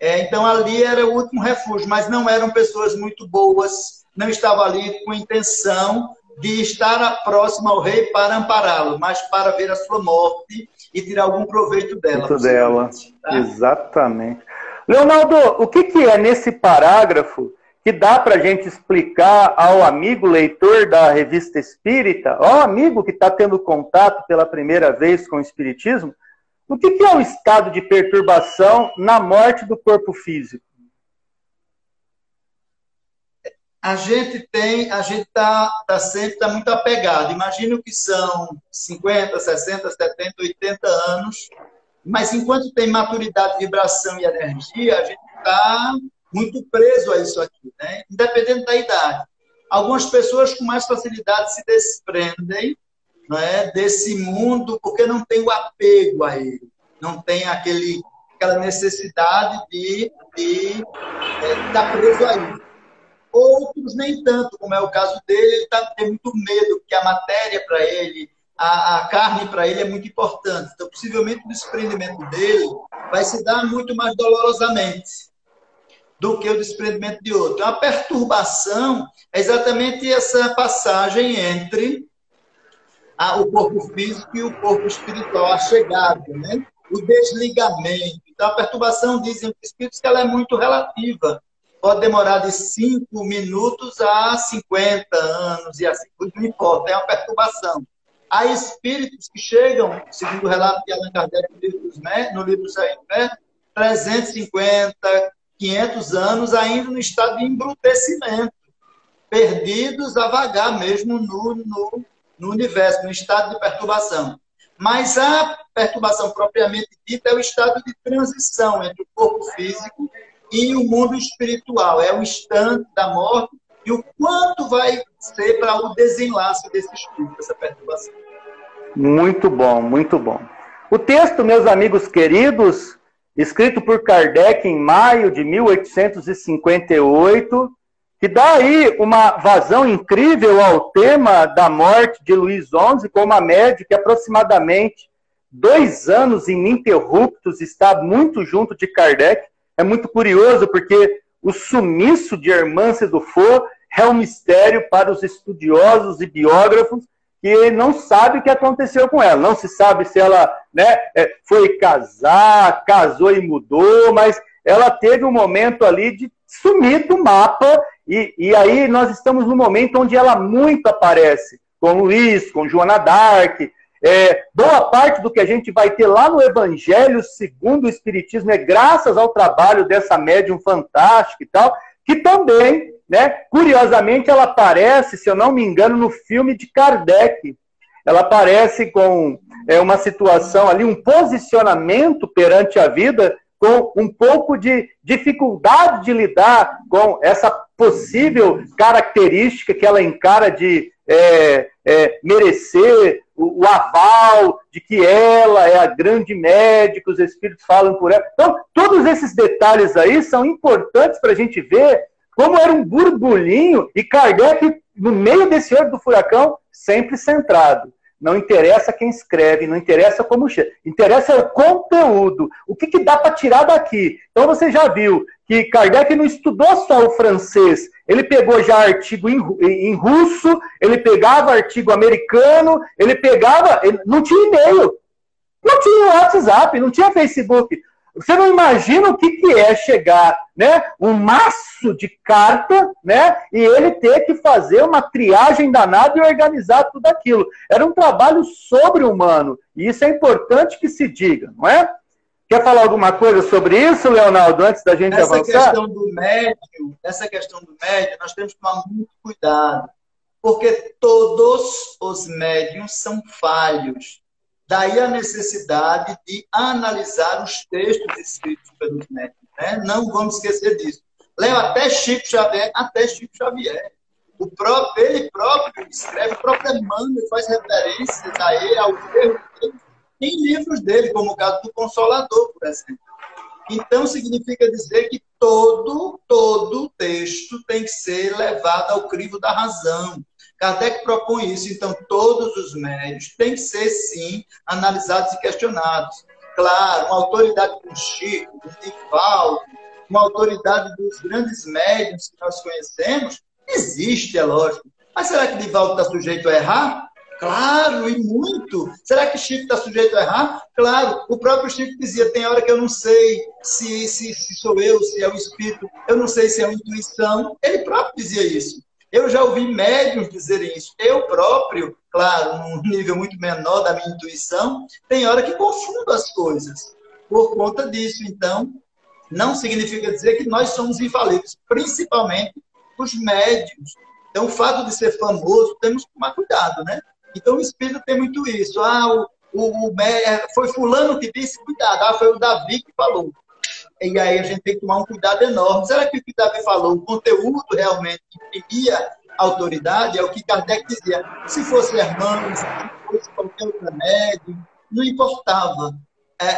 É, então, ali era o último refúgio, mas não eram pessoas muito boas, não estavam ali com intenção de estar próximo ao rei para ampará-lo, mas para ver a sua morte e tirar algum proveito dela. Proveito dela, tá? exatamente. Leonardo, o que, que é nesse parágrafo que dá para a gente explicar ao amigo leitor da revista Espírita, ao amigo que está tendo contato pela primeira vez com o Espiritismo, o que, que é o estado de perturbação na morte do corpo físico? a gente tem, a gente está tá sempre tá muito apegado. Imagino que são 50, 60, 70, 80 anos mas enquanto tem maturidade, vibração e energia, a gente está muito preso a isso aqui, né? independente da idade. Algumas pessoas com mais facilidade se desprendem né, desse mundo porque não tem o apego a ele, não tem aquele, aquela necessidade de, de é, estar preso a ele. Outros nem tanto, como é o caso dele, ele tá, tem muito medo, porque a matéria para ele a, a carne para ele é muito importante. Então, possivelmente, o desprendimento dele vai se dar muito mais dolorosamente do que o desprendimento de outro. A perturbação é exatamente essa passagem entre o corpo físico e o corpo espiritual, a chegada, né? o desligamento. Então, a perturbação, dizem os espíritos, que ela é muito relativa. Pode demorar de 5 minutos a 50 anos, e assim, não importa, é uma perturbação. Há espíritos que chegam, segundo o relato de Allan Kardec no livro, dos, no livro Saindo, né? 350, 500 anos ainda no estado de embrutecimento, perdidos a vagar mesmo no, no, no universo, no estado de perturbação. Mas a perturbação propriamente dita é o estado de transição entre o corpo físico e o mundo espiritual. É o instante da morte e o quanto vai ser para o desenlace desse estudo, dessa perturbação. Muito bom, muito bom. O texto, meus amigos queridos, escrito por Kardec em maio de 1858, que dá aí uma vazão incrível ao tema da morte de Luiz XI, com uma média que aproximadamente dois anos ininterruptos está muito junto de Kardec. É muito curioso, porque o sumiço de Hermance do é um mistério para os estudiosos e biógrafos que não sabe o que aconteceu com ela. Não se sabe se ela né, é, foi casar, casou e mudou, mas ela teve um momento ali de sumir do mapa, e, e aí nós estamos no momento onde ela muito aparece, com Luiz, com Joana Dark. É, boa parte do que a gente vai ter lá no Evangelho segundo o Espiritismo é graças ao trabalho dessa médium fantástica e tal, que também né? Curiosamente, ela aparece, se eu não me engano, no filme de Kardec. Ela aparece com é, uma situação ali, um posicionamento perante a vida, com um pouco de dificuldade de lidar com essa possível característica que ela encara de é, é, merecer o, o, aval de que ela é a grande médica, os espíritos falam por ela. Então, todos esses detalhes aí são importantes para a gente ver como era um burburinho, e Kardec, no meio desse olho do furacão, sempre centrado. Não interessa quem escreve, não interessa como chega. Interessa o conteúdo. O que, que dá para tirar daqui? Então você já viu que Kardec não estudou só o francês. Ele pegou já artigo em, em russo, ele pegava artigo americano, ele pegava. Ele, não tinha e-mail. Não tinha WhatsApp, não tinha Facebook. Você não imagina o que, que é chegar, né? Um maço de carta, né? E ele ter que fazer uma triagem danada e organizar tudo aquilo. Era um trabalho sobre-humano. E isso é importante que se diga, não é? Quer falar alguma coisa sobre isso, Leonardo, antes da gente essa avançar? Essa questão do médium, essa questão do médium, nós temos que tomar muito cuidado, porque todos os médiums são falhos. Daí a necessidade de analisar os textos escritos pelos médicos. Né? Não vamos esquecer disso. Leio até Chico Xavier, até Chico Xavier. O próprio, ele próprio escreve, o próprio Emmanuel faz referências a ele, ao erro dele, em livros dele, como o caso do Consolador, por exemplo. Então, significa dizer que todo, todo texto tem que ser levado ao crivo da razão. Kardec propõe isso, então todos os médios têm que ser, sim, analisados e questionados. Claro, uma autoridade como Chico, como Divaldo, uma autoridade dos grandes médios que nós conhecemos, existe, é lógico. Mas será que Divaldo está sujeito a errar? Claro, e muito. Será que Chico está sujeito a errar? Claro. O próprio Chico dizia: tem hora que eu não sei se, se, se sou eu, se é o espírito, eu não sei se é a intuição. Ele próprio dizia isso. Eu já ouvi médiums dizerem isso. Eu próprio, claro, num nível muito menor da minha intuição, tem hora que confundo as coisas. Por conta disso, então, não significa dizer que nós somos infalíveis, principalmente os médios. Então, o fato de ser famoso, temos que tomar cuidado, né? Então, o espírito tem muito isso. Ah, o, o, o foi fulano que disse, cuidado. Ah, foi o Davi que falou. E aí a gente tem que tomar um cuidado enorme. Será que o que Davi falou, o conteúdo realmente imprimia autoridade? É o que Kardec dizia. Se fosse irmãos, se fosse qualquer outra médium, não importava. É,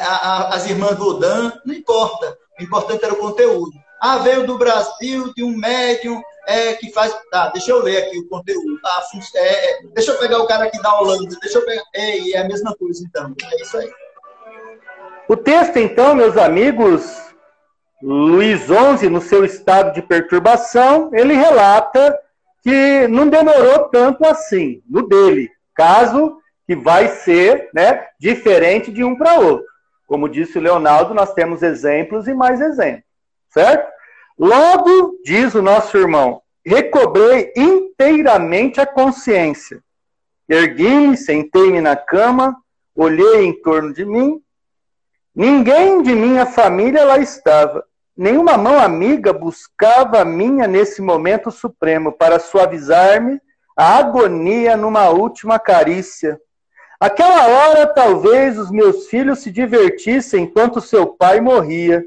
as irmãs Godin, não importa. O importante era o conteúdo. Ah, veio do Brasil de um médium é que faz. Tá, deixa eu ler aqui o conteúdo. Ah, é, é, deixa eu pegar o cara aqui da Holanda. Deixa eu pegar. É, é a mesma coisa, então. É isso aí. O texto, então, meus amigos, Luiz XI, no seu estado de perturbação, ele relata que não demorou tanto assim, no dele. Caso que vai ser né, diferente de um para outro. Como disse o Leonardo, nós temos exemplos e mais exemplos, certo? Logo, diz o nosso irmão, recobrei inteiramente a consciência. Ergui-me, sentei-me na cama, olhei em torno de mim. Ninguém de minha família lá estava. Nenhuma mão amiga buscava a minha nesse momento supremo para suavizar-me a agonia numa última carícia. Aquela hora, talvez os meus filhos se divertissem enquanto seu pai morria.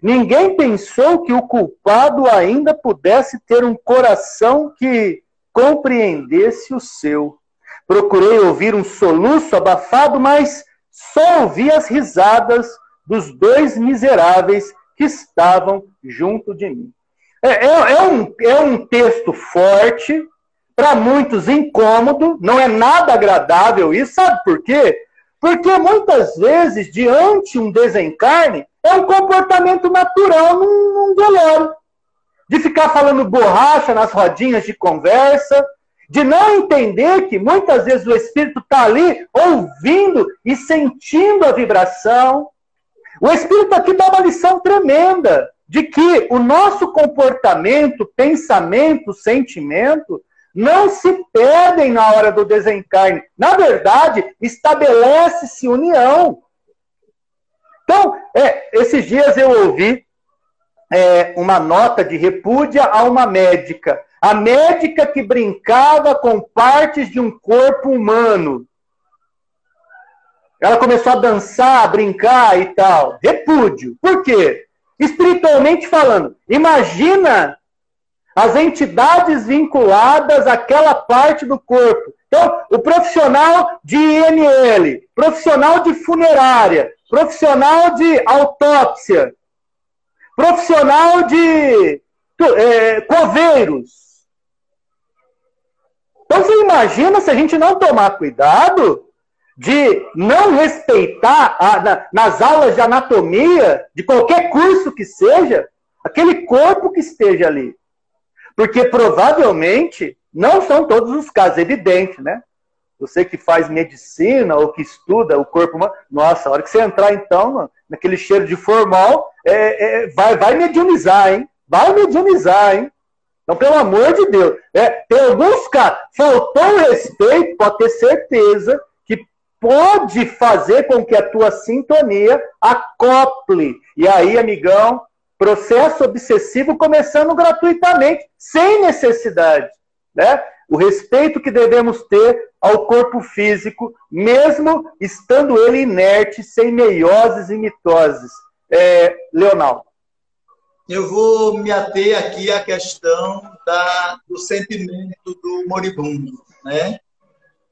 Ninguém pensou que o culpado ainda pudesse ter um coração que compreendesse o seu. Procurei ouvir um soluço abafado, mas só ouvi as risadas dos dois miseráveis que estavam junto de mim. É, é, é um, é um texto forte, para muitos incômodo, não é nada agradável isso, sabe por quê? Porque muitas vezes, diante um desencarne, é um comportamento natural num, num velório. De ficar falando borracha nas rodinhas de conversa, de não entender que muitas vezes o espírito está ali ouvindo e sentindo a vibração. O espírito aqui dá uma lição tremenda de que o nosso comportamento, pensamento, sentimento não se perdem na hora do desencarne. Na verdade, estabelece-se união. Então, é, esses dias eu ouvi é, uma nota de repúdia a uma médica. A médica que brincava com partes de um corpo humano. Ela começou a dançar, a brincar e tal. Repúdio. Por quê? Espiritualmente falando, imagina as entidades vinculadas àquela parte do corpo. Então, o profissional de IML, profissional de funerária, profissional de autópsia, profissional de é, coveiros. Então, você imagina se a gente não tomar cuidado de não respeitar a, na, nas aulas de anatomia, de qualquer curso que seja, aquele corpo que esteja ali. Porque provavelmente não são todos os casos, evidente, né? Você que faz medicina ou que estuda o corpo humano, nossa, a hora que você entrar então naquele cheiro de formal, é, é, vai, vai mediunizar, hein? Vai mediunizar, hein? Então, pelo amor de Deus, é, tem alguns casos, faltou respeito, pode ter certeza pode fazer com que a tua sintonia acople. E aí, amigão, Processo obsessivo começando gratuitamente, sem necessidade. Né? O respeito que devemos ter ao corpo físico, mesmo estando ele inerte, sem meioses e mitoses. É, Leonardo. Eu vou me ater aqui à questão da, do sentimento do moribundo. Né?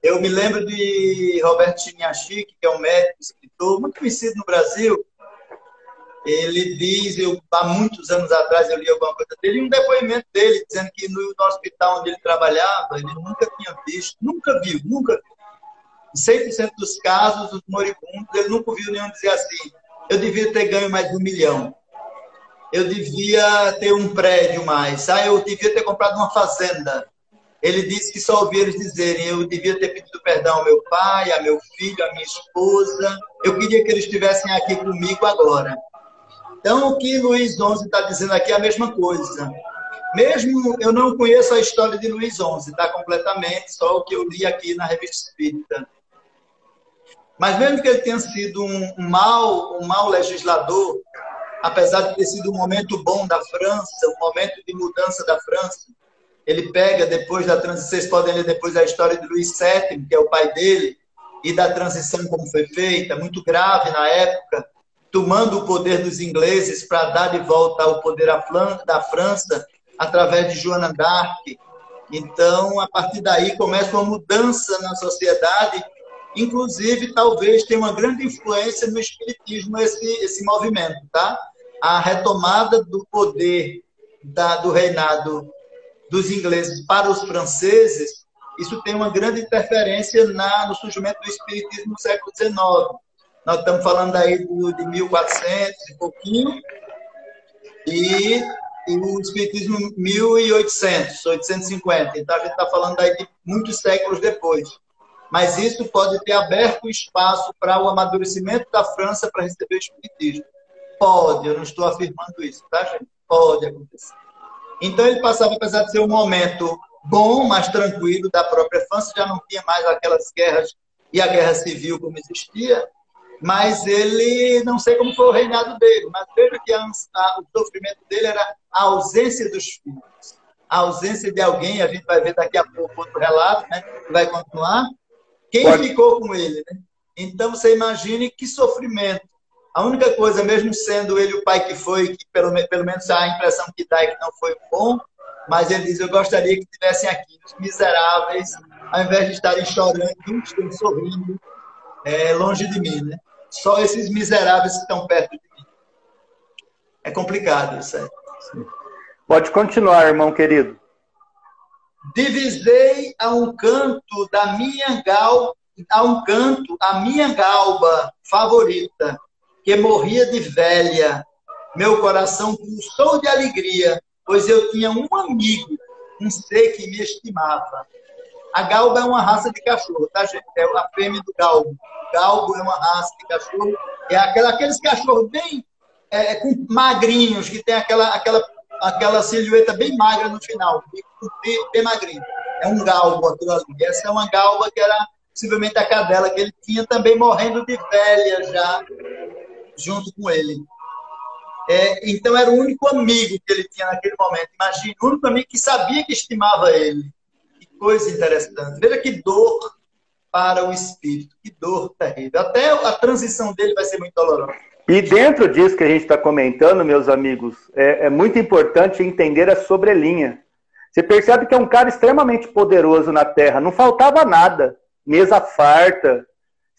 Eu me lembro de Roberto Chiniachik, que é um médico, escritor, muito conhecido no Brasil, ele diz, eu, há muitos anos atrás eu li alguma coisa dele, um depoimento dele, dizendo que no, no hospital onde ele trabalhava, ele nunca tinha visto, nunca viu, nunca viu. Em 100% dos casos, os moribundos, ele nunca viu nenhum dizer assim, eu devia ter ganho mais de um milhão, eu devia ter um prédio mais, ah, eu devia ter comprado uma fazenda. Ele disse que só ouvia eles dizerem, eu devia ter pedido perdão ao meu pai, a meu filho, a minha esposa, eu queria que eles estivessem aqui comigo agora. Então, o que Luiz XI está dizendo aqui é a mesma coisa. Mesmo eu não conheço a história de Luiz XI, está completamente, só o que eu li aqui na revista Espírita. Mas mesmo que ele tenha sido um mau, um mau legislador, apesar de ter sido um momento bom da França, um momento de mudança da França, ele pega depois da transição, vocês podem ler depois a história de Luís VII, que é o pai dele, e da transição como foi feita, muito grave na época, tomando o poder dos ingleses para dar de volta o poder da França através de Joana d'Arc. Então, a partir daí começa uma mudança na sociedade, inclusive talvez tenha uma grande influência no espiritismo esse esse movimento, tá? A retomada do poder da, do reinado dos ingleses para os franceses, isso tem uma grande interferência na, no surgimento do espiritismo no século XIX. Nós estamos falando aí do, de 1400 e pouquinho, e, e o espiritismo 1800, 850. Então a gente está falando aí de muitos séculos depois. Mas isso pode ter aberto espaço para o amadurecimento da França para receber o espiritismo. Pode, eu não estou afirmando isso, tá, gente? Pode acontecer. Então ele passava, apesar de ser um momento bom, mais tranquilo da própria França, já não tinha mais aquelas guerras e a guerra civil como existia, mas ele, não sei como foi o reinado dele, mas veja que a, a, o sofrimento dele era a ausência dos filhos, a ausência de alguém, a gente vai ver daqui a pouco outro relato, né, que vai continuar, quem Pode. ficou com ele, né? Então você imagine que sofrimento. A única coisa, mesmo sendo ele o pai que foi, que pelo, pelo menos a impressão que dá é que não foi bom, mas ele diz: Eu gostaria que estivessem aqui, os miseráveis, ao invés de estarem chorando, estão sorrindo, é, longe de mim, né? Só esses miseráveis que estão perto de mim. É complicado isso aí. Pode continuar, irmão querido. Divisei a um canto da minha galba, a um canto a minha galba favorita, que morria de velha. Meu coração pulsou de alegria, pois eu tinha um amigo, um ser que me estimava. A galba é uma raça de cachorro, tá, gente? É a fêmea do galgo. O galgo é uma raça de cachorro. É aquela, aqueles cachorros bem é, com magrinhos, que tem aquela, aquela aquela silhueta bem magra no final, bem, bem magrinho. É um galgo aquilo ali. Essa é uma galba que era possivelmente a cadela que ele tinha também morrendo de velha já, junto com ele. É, então era o único amigo que ele tinha naquele momento. Imagina, o único amigo que sabia que estimava ele. Que coisa interessante. Veja que dor para o espírito, que dor terrível. Até a transição dele vai ser muito dolorosa. E dentro disso que a gente está comentando, meus amigos, é, é, muito importante entender a sobrelinha. Você percebe que é um cara extremamente poderoso na Terra. Não faltava nada. Mesa farta.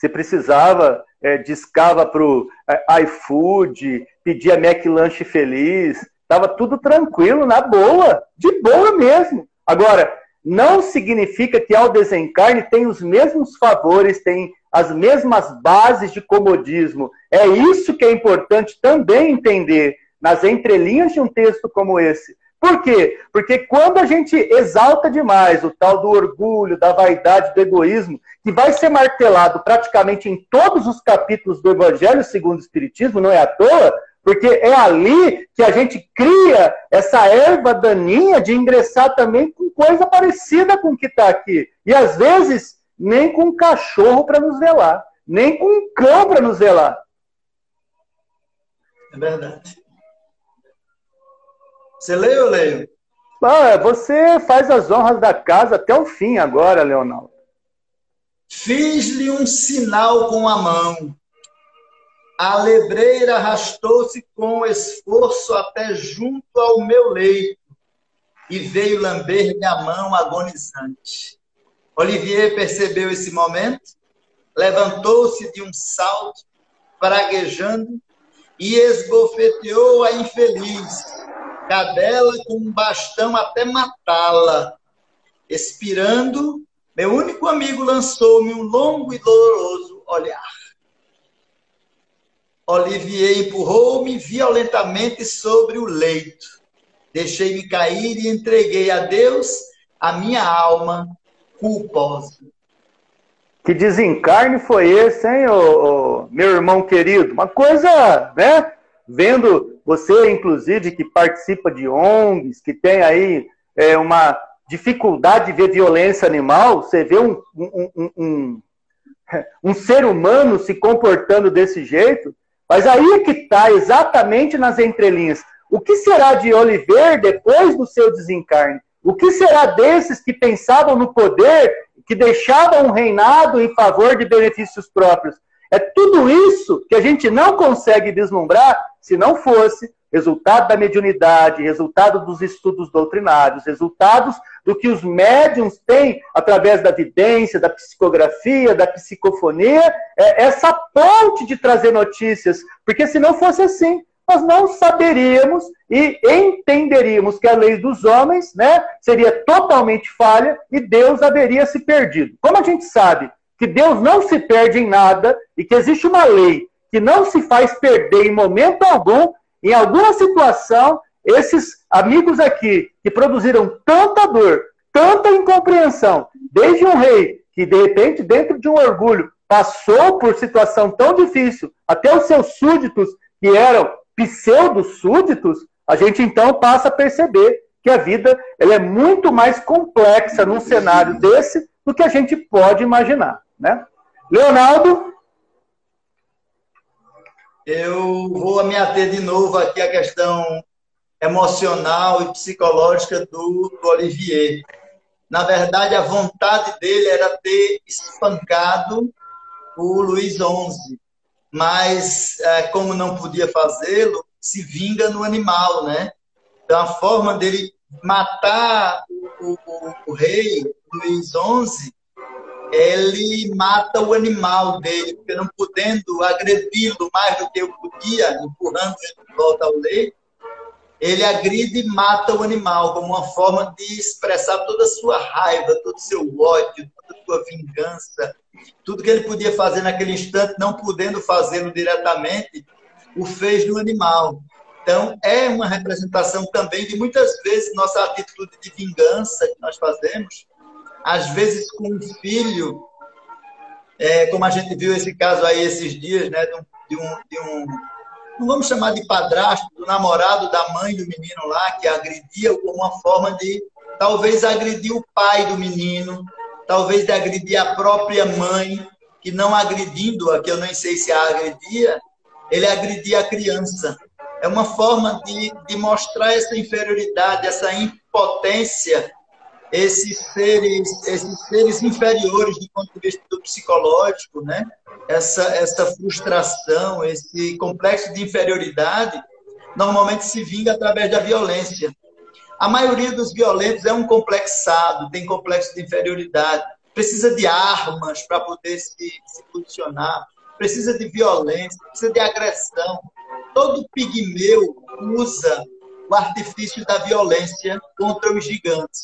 Você precisava, é, discava para o é, iFood, pedia McLanche feliz. Estava tudo tranquilo, na boa. De boa mesmo. Agora, não significa que ao desencarne tem os mesmos favores, tem as mesmas bases de comodismo. É isso que é importante também entender nas entrelinhas de um texto como esse. Por quê? Porque quando a gente exalta demais o tal do orgulho, da vaidade, do egoísmo, que vai ser martelado praticamente em todos os capítulos do Evangelho segundo o Espiritismo, não é à toa, porque é ali que a gente cria essa erva daninha de ingressar também com coisa parecida com o que está aqui. E às vezes nem com um cachorro para nos velar, nem com um cão para nos velar. É verdade. Você lê ou leio? Ah, você faz as honras da casa até o fim agora, Leonardo. Fiz-lhe um sinal com a mão. A lebreira arrastou-se com esforço até junto ao meu leito e veio lamber-lhe a mão agonizante. Olivier percebeu esse momento, levantou-se de um salto, praguejando, e esbofeteou a infeliz, cadela com um bastão até matá-la. Expirando, meu único amigo lançou-me um longo e doloroso olhar. Olivier empurrou-me violentamente sobre o leito. Deixei-me cair e entreguei a Deus a minha alma culposa. Que desencarne foi esse, hein, ô, ô, meu irmão querido? Uma coisa, né? Vendo você, inclusive, que participa de ONGs, que tem aí é, uma dificuldade de ver violência animal, você vê um, um, um, um, um [laughs] ser humano se comportando desse jeito, mas aí é que está, exatamente nas entrelinhas. O que será de Oliver depois do seu desencarne? O que será desses que pensavam no poder, que deixavam um reinado em favor de benefícios próprios? É tudo isso que a gente não consegue vislumbrar se não fosse resultado da mediunidade, resultado dos estudos doutrinários, resultados do que os médiums têm através da vidência, da psicografia, da psicofonia, é essa ponte de trazer notícias. Porque se não fosse assim, nós não saberíamos e entenderíamos que a lei dos homens né, seria totalmente falha e Deus haveria se perdido. Como a gente sabe que Deus não se perde em nada e que existe uma lei que não se faz perder em momento algum, em alguma situação, esses amigos aqui que produziram tanta dor, tanta incompreensão, desde um rei que de repente, dentro de um orgulho, passou por situação tão difícil, até os seus súditos, que eram pseudo-súditos, a gente então passa a perceber que a vida ela é muito mais complexa num cenário desse do que a gente pode imaginar. Né? Leonardo? Eu vou me ater de novo aqui à questão emocional e psicológica do, do Olivier. Na verdade, a vontade dele era ter espancado o Luiz XI, mas é, como não podia fazê-lo, se vinga no animal, né? Então, a forma dele matar o, o, o rei Luiz XI, ele mata o animal dele, porque não podendo agredi-lo mais do que eu podia, empurrando ele de volta ao leito, ele agride e mata o animal como uma forma de expressar toda a sua raiva, todo o seu ódio, toda a sua vingança, tudo que ele podia fazer naquele instante, não podendo fazê-lo diretamente, o fez no animal. Então, é uma representação também de muitas vezes nossa atitude de vingança que nós fazemos, às vezes com um filho, é, como a gente viu esse caso aí esses dias, né, de um, de um, não vamos chamar de padrasto, do namorado da mãe do menino lá, que agredia como uma forma de, talvez, agredir o pai do menino, talvez de agredir a própria mãe, que não agredindo-a, que eu nem sei se a agredia, ele agredia a criança. É uma forma de, de mostrar essa inferioridade, essa impotência, esses seres, esses seres inferiores do ponto de vista psicológico, né? essa, essa frustração, esse complexo de inferioridade, normalmente se vinga através da violência. A maioria dos violentos é um complexado, tem complexo de inferioridade, precisa de armas para poder se, se posicionar, precisa de violência, precisa de agressão. Todo pigmeu usa o artifício da violência contra os gigantes.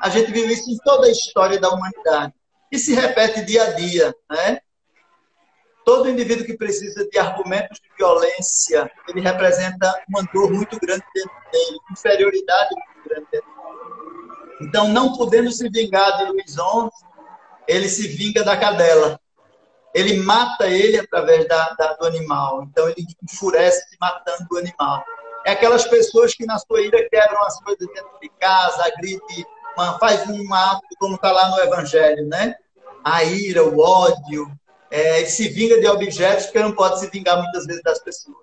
A gente viu isso em toda a história da humanidade. E se repete dia a dia. Né? Todo indivíduo que precisa de argumentos de violência, ele representa uma dor muito grande dentro dele, inferioridade muito grande dentro dele. Então, não podendo se vingar de Luiz XI, ele se vinga da cadela. Ele mata ele através da, da, do animal. Então, ele enfurece matando o animal. É aquelas pessoas que, na sua ira, quebram as coisas dentro de casa, agride, faz um ato, como está lá no Evangelho, né? A ira, o ódio, é, se vinga de objetos porque não pode se vingar muitas vezes das pessoas.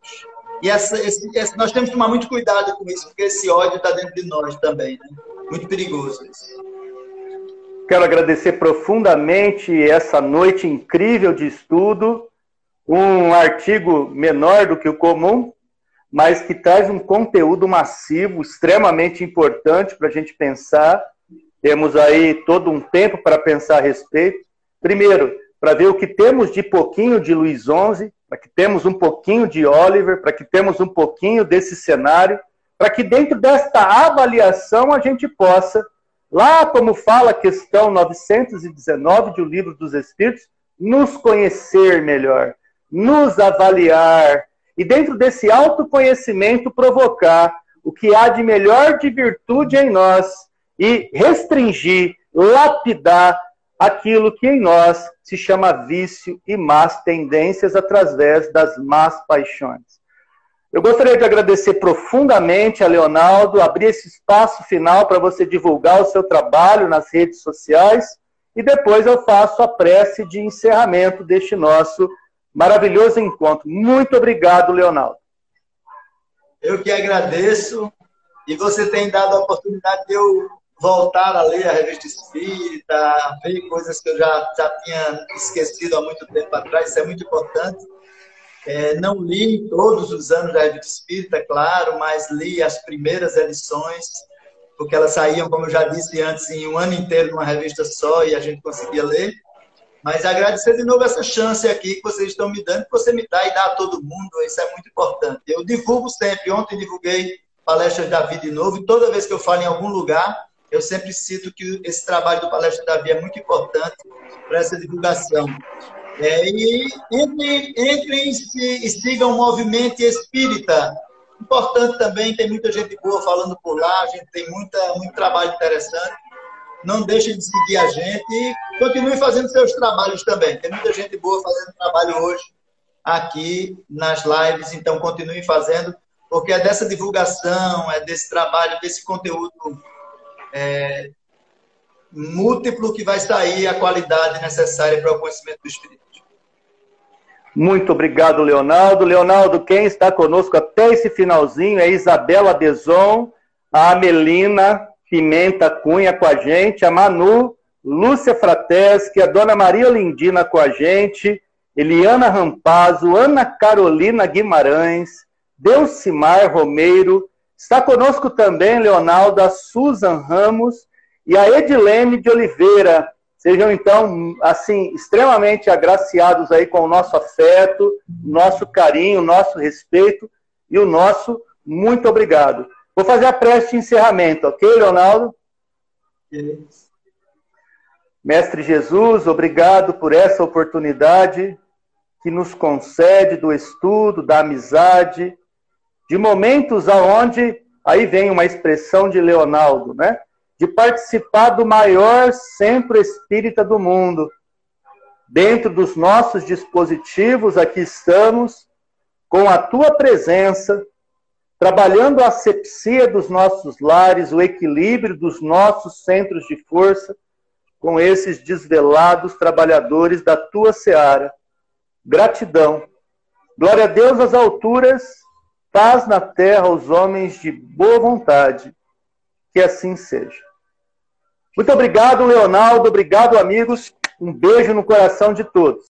E essa, esse, nós temos que tomar muito cuidado com isso, porque esse ódio está dentro de nós também. Né? Muito perigoso isso. Quero agradecer profundamente essa noite incrível de estudo, um artigo menor do que o comum, mas que traz um conteúdo massivo, extremamente importante para a gente pensar. Temos aí todo um tempo para pensar a respeito. Primeiro, para ver o que temos de pouquinho de Luiz XI, para que temos um pouquinho de Oliver, para que temos um pouquinho desse cenário, para que dentro desta avaliação a gente possa, lá como fala a questão 919 do Livro dos Espíritos, nos conhecer melhor, nos avaliar e dentro desse autoconhecimento provocar o que há de melhor de virtude em nós e restringir, lapidar aquilo que em nós se chama vício e más tendências através das más paixões. Eu gostaria de agradecer profundamente a Leonardo, abrir esse espaço final para você divulgar o seu trabalho nas redes sociais e depois eu faço a prece de encerramento deste nosso maravilhoso encontro. Muito obrigado, Leonardo. Eu que agradeço e você tem dado a oportunidade de eu voltar a ler a revista espírita, ver coisas que eu já, já tinha esquecido há muito tempo atrás, isso é muito importante. É, não li todos os anos da revista espírita, claro, mas li as primeiras edições, porque elas saíam, como eu já disse antes, em um ano inteiro numa revista só e a gente conseguia ler. Mas agradecer de novo essa chance aqui que vocês estão me dando, que você me dá e dá a todo mundo, isso é muito importante. Eu divulgo sempre, ontem divulguei palestras da vida de novo, e toda vez que eu falo em algum lugar, eu sempre cito que esse trabalho do Palestra da Via é muito importante para essa divulgação. É, e entrem, entrem e sigam o movimento espírita. Importante também, tem muita gente boa falando por lá, a gente tem muita, muito trabalho interessante não deixem de seguir a gente e continue fazendo seus trabalhos também. Tem muita gente boa fazendo trabalho hoje aqui nas lives, então continue fazendo, porque é dessa divulgação, é desse trabalho, desse conteúdo é, múltiplo que vai sair a qualidade necessária para o conhecimento do Espírito. Muito obrigado, Leonardo. Leonardo, quem está conosco até esse finalzinho é Isabela Deson, a Amelina, Pimenta Cunha com a gente, a Manu, Lúcia Frateschi, a Dona Maria Lindina com a gente, Eliana Rampazzo, Ana Carolina Guimarães, Delcimar Romeiro, está conosco também, Leonardo, a Susan Ramos e a Edilene de Oliveira. Sejam, então, assim, extremamente agraciados aí com o nosso afeto, nosso carinho, nosso respeito e o nosso muito obrigado. Vou fazer a prece de encerramento, ok, Leonardo? Mestre Jesus, obrigado por essa oportunidade que nos concede do estudo, da amizade, de momentos aonde aí vem uma expressão de Leonardo, né? De participar do maior centro espírita do mundo. Dentro dos nossos dispositivos, aqui estamos, com a tua presença, trabalhando a asepsia dos nossos lares, o equilíbrio dos nossos centros de força com esses desvelados trabalhadores da tua seara. Gratidão. Glória a Deus às alturas, paz na terra aos homens de boa vontade. Que assim seja. Muito obrigado, Leonardo. Obrigado, amigos. Um beijo no coração de todos.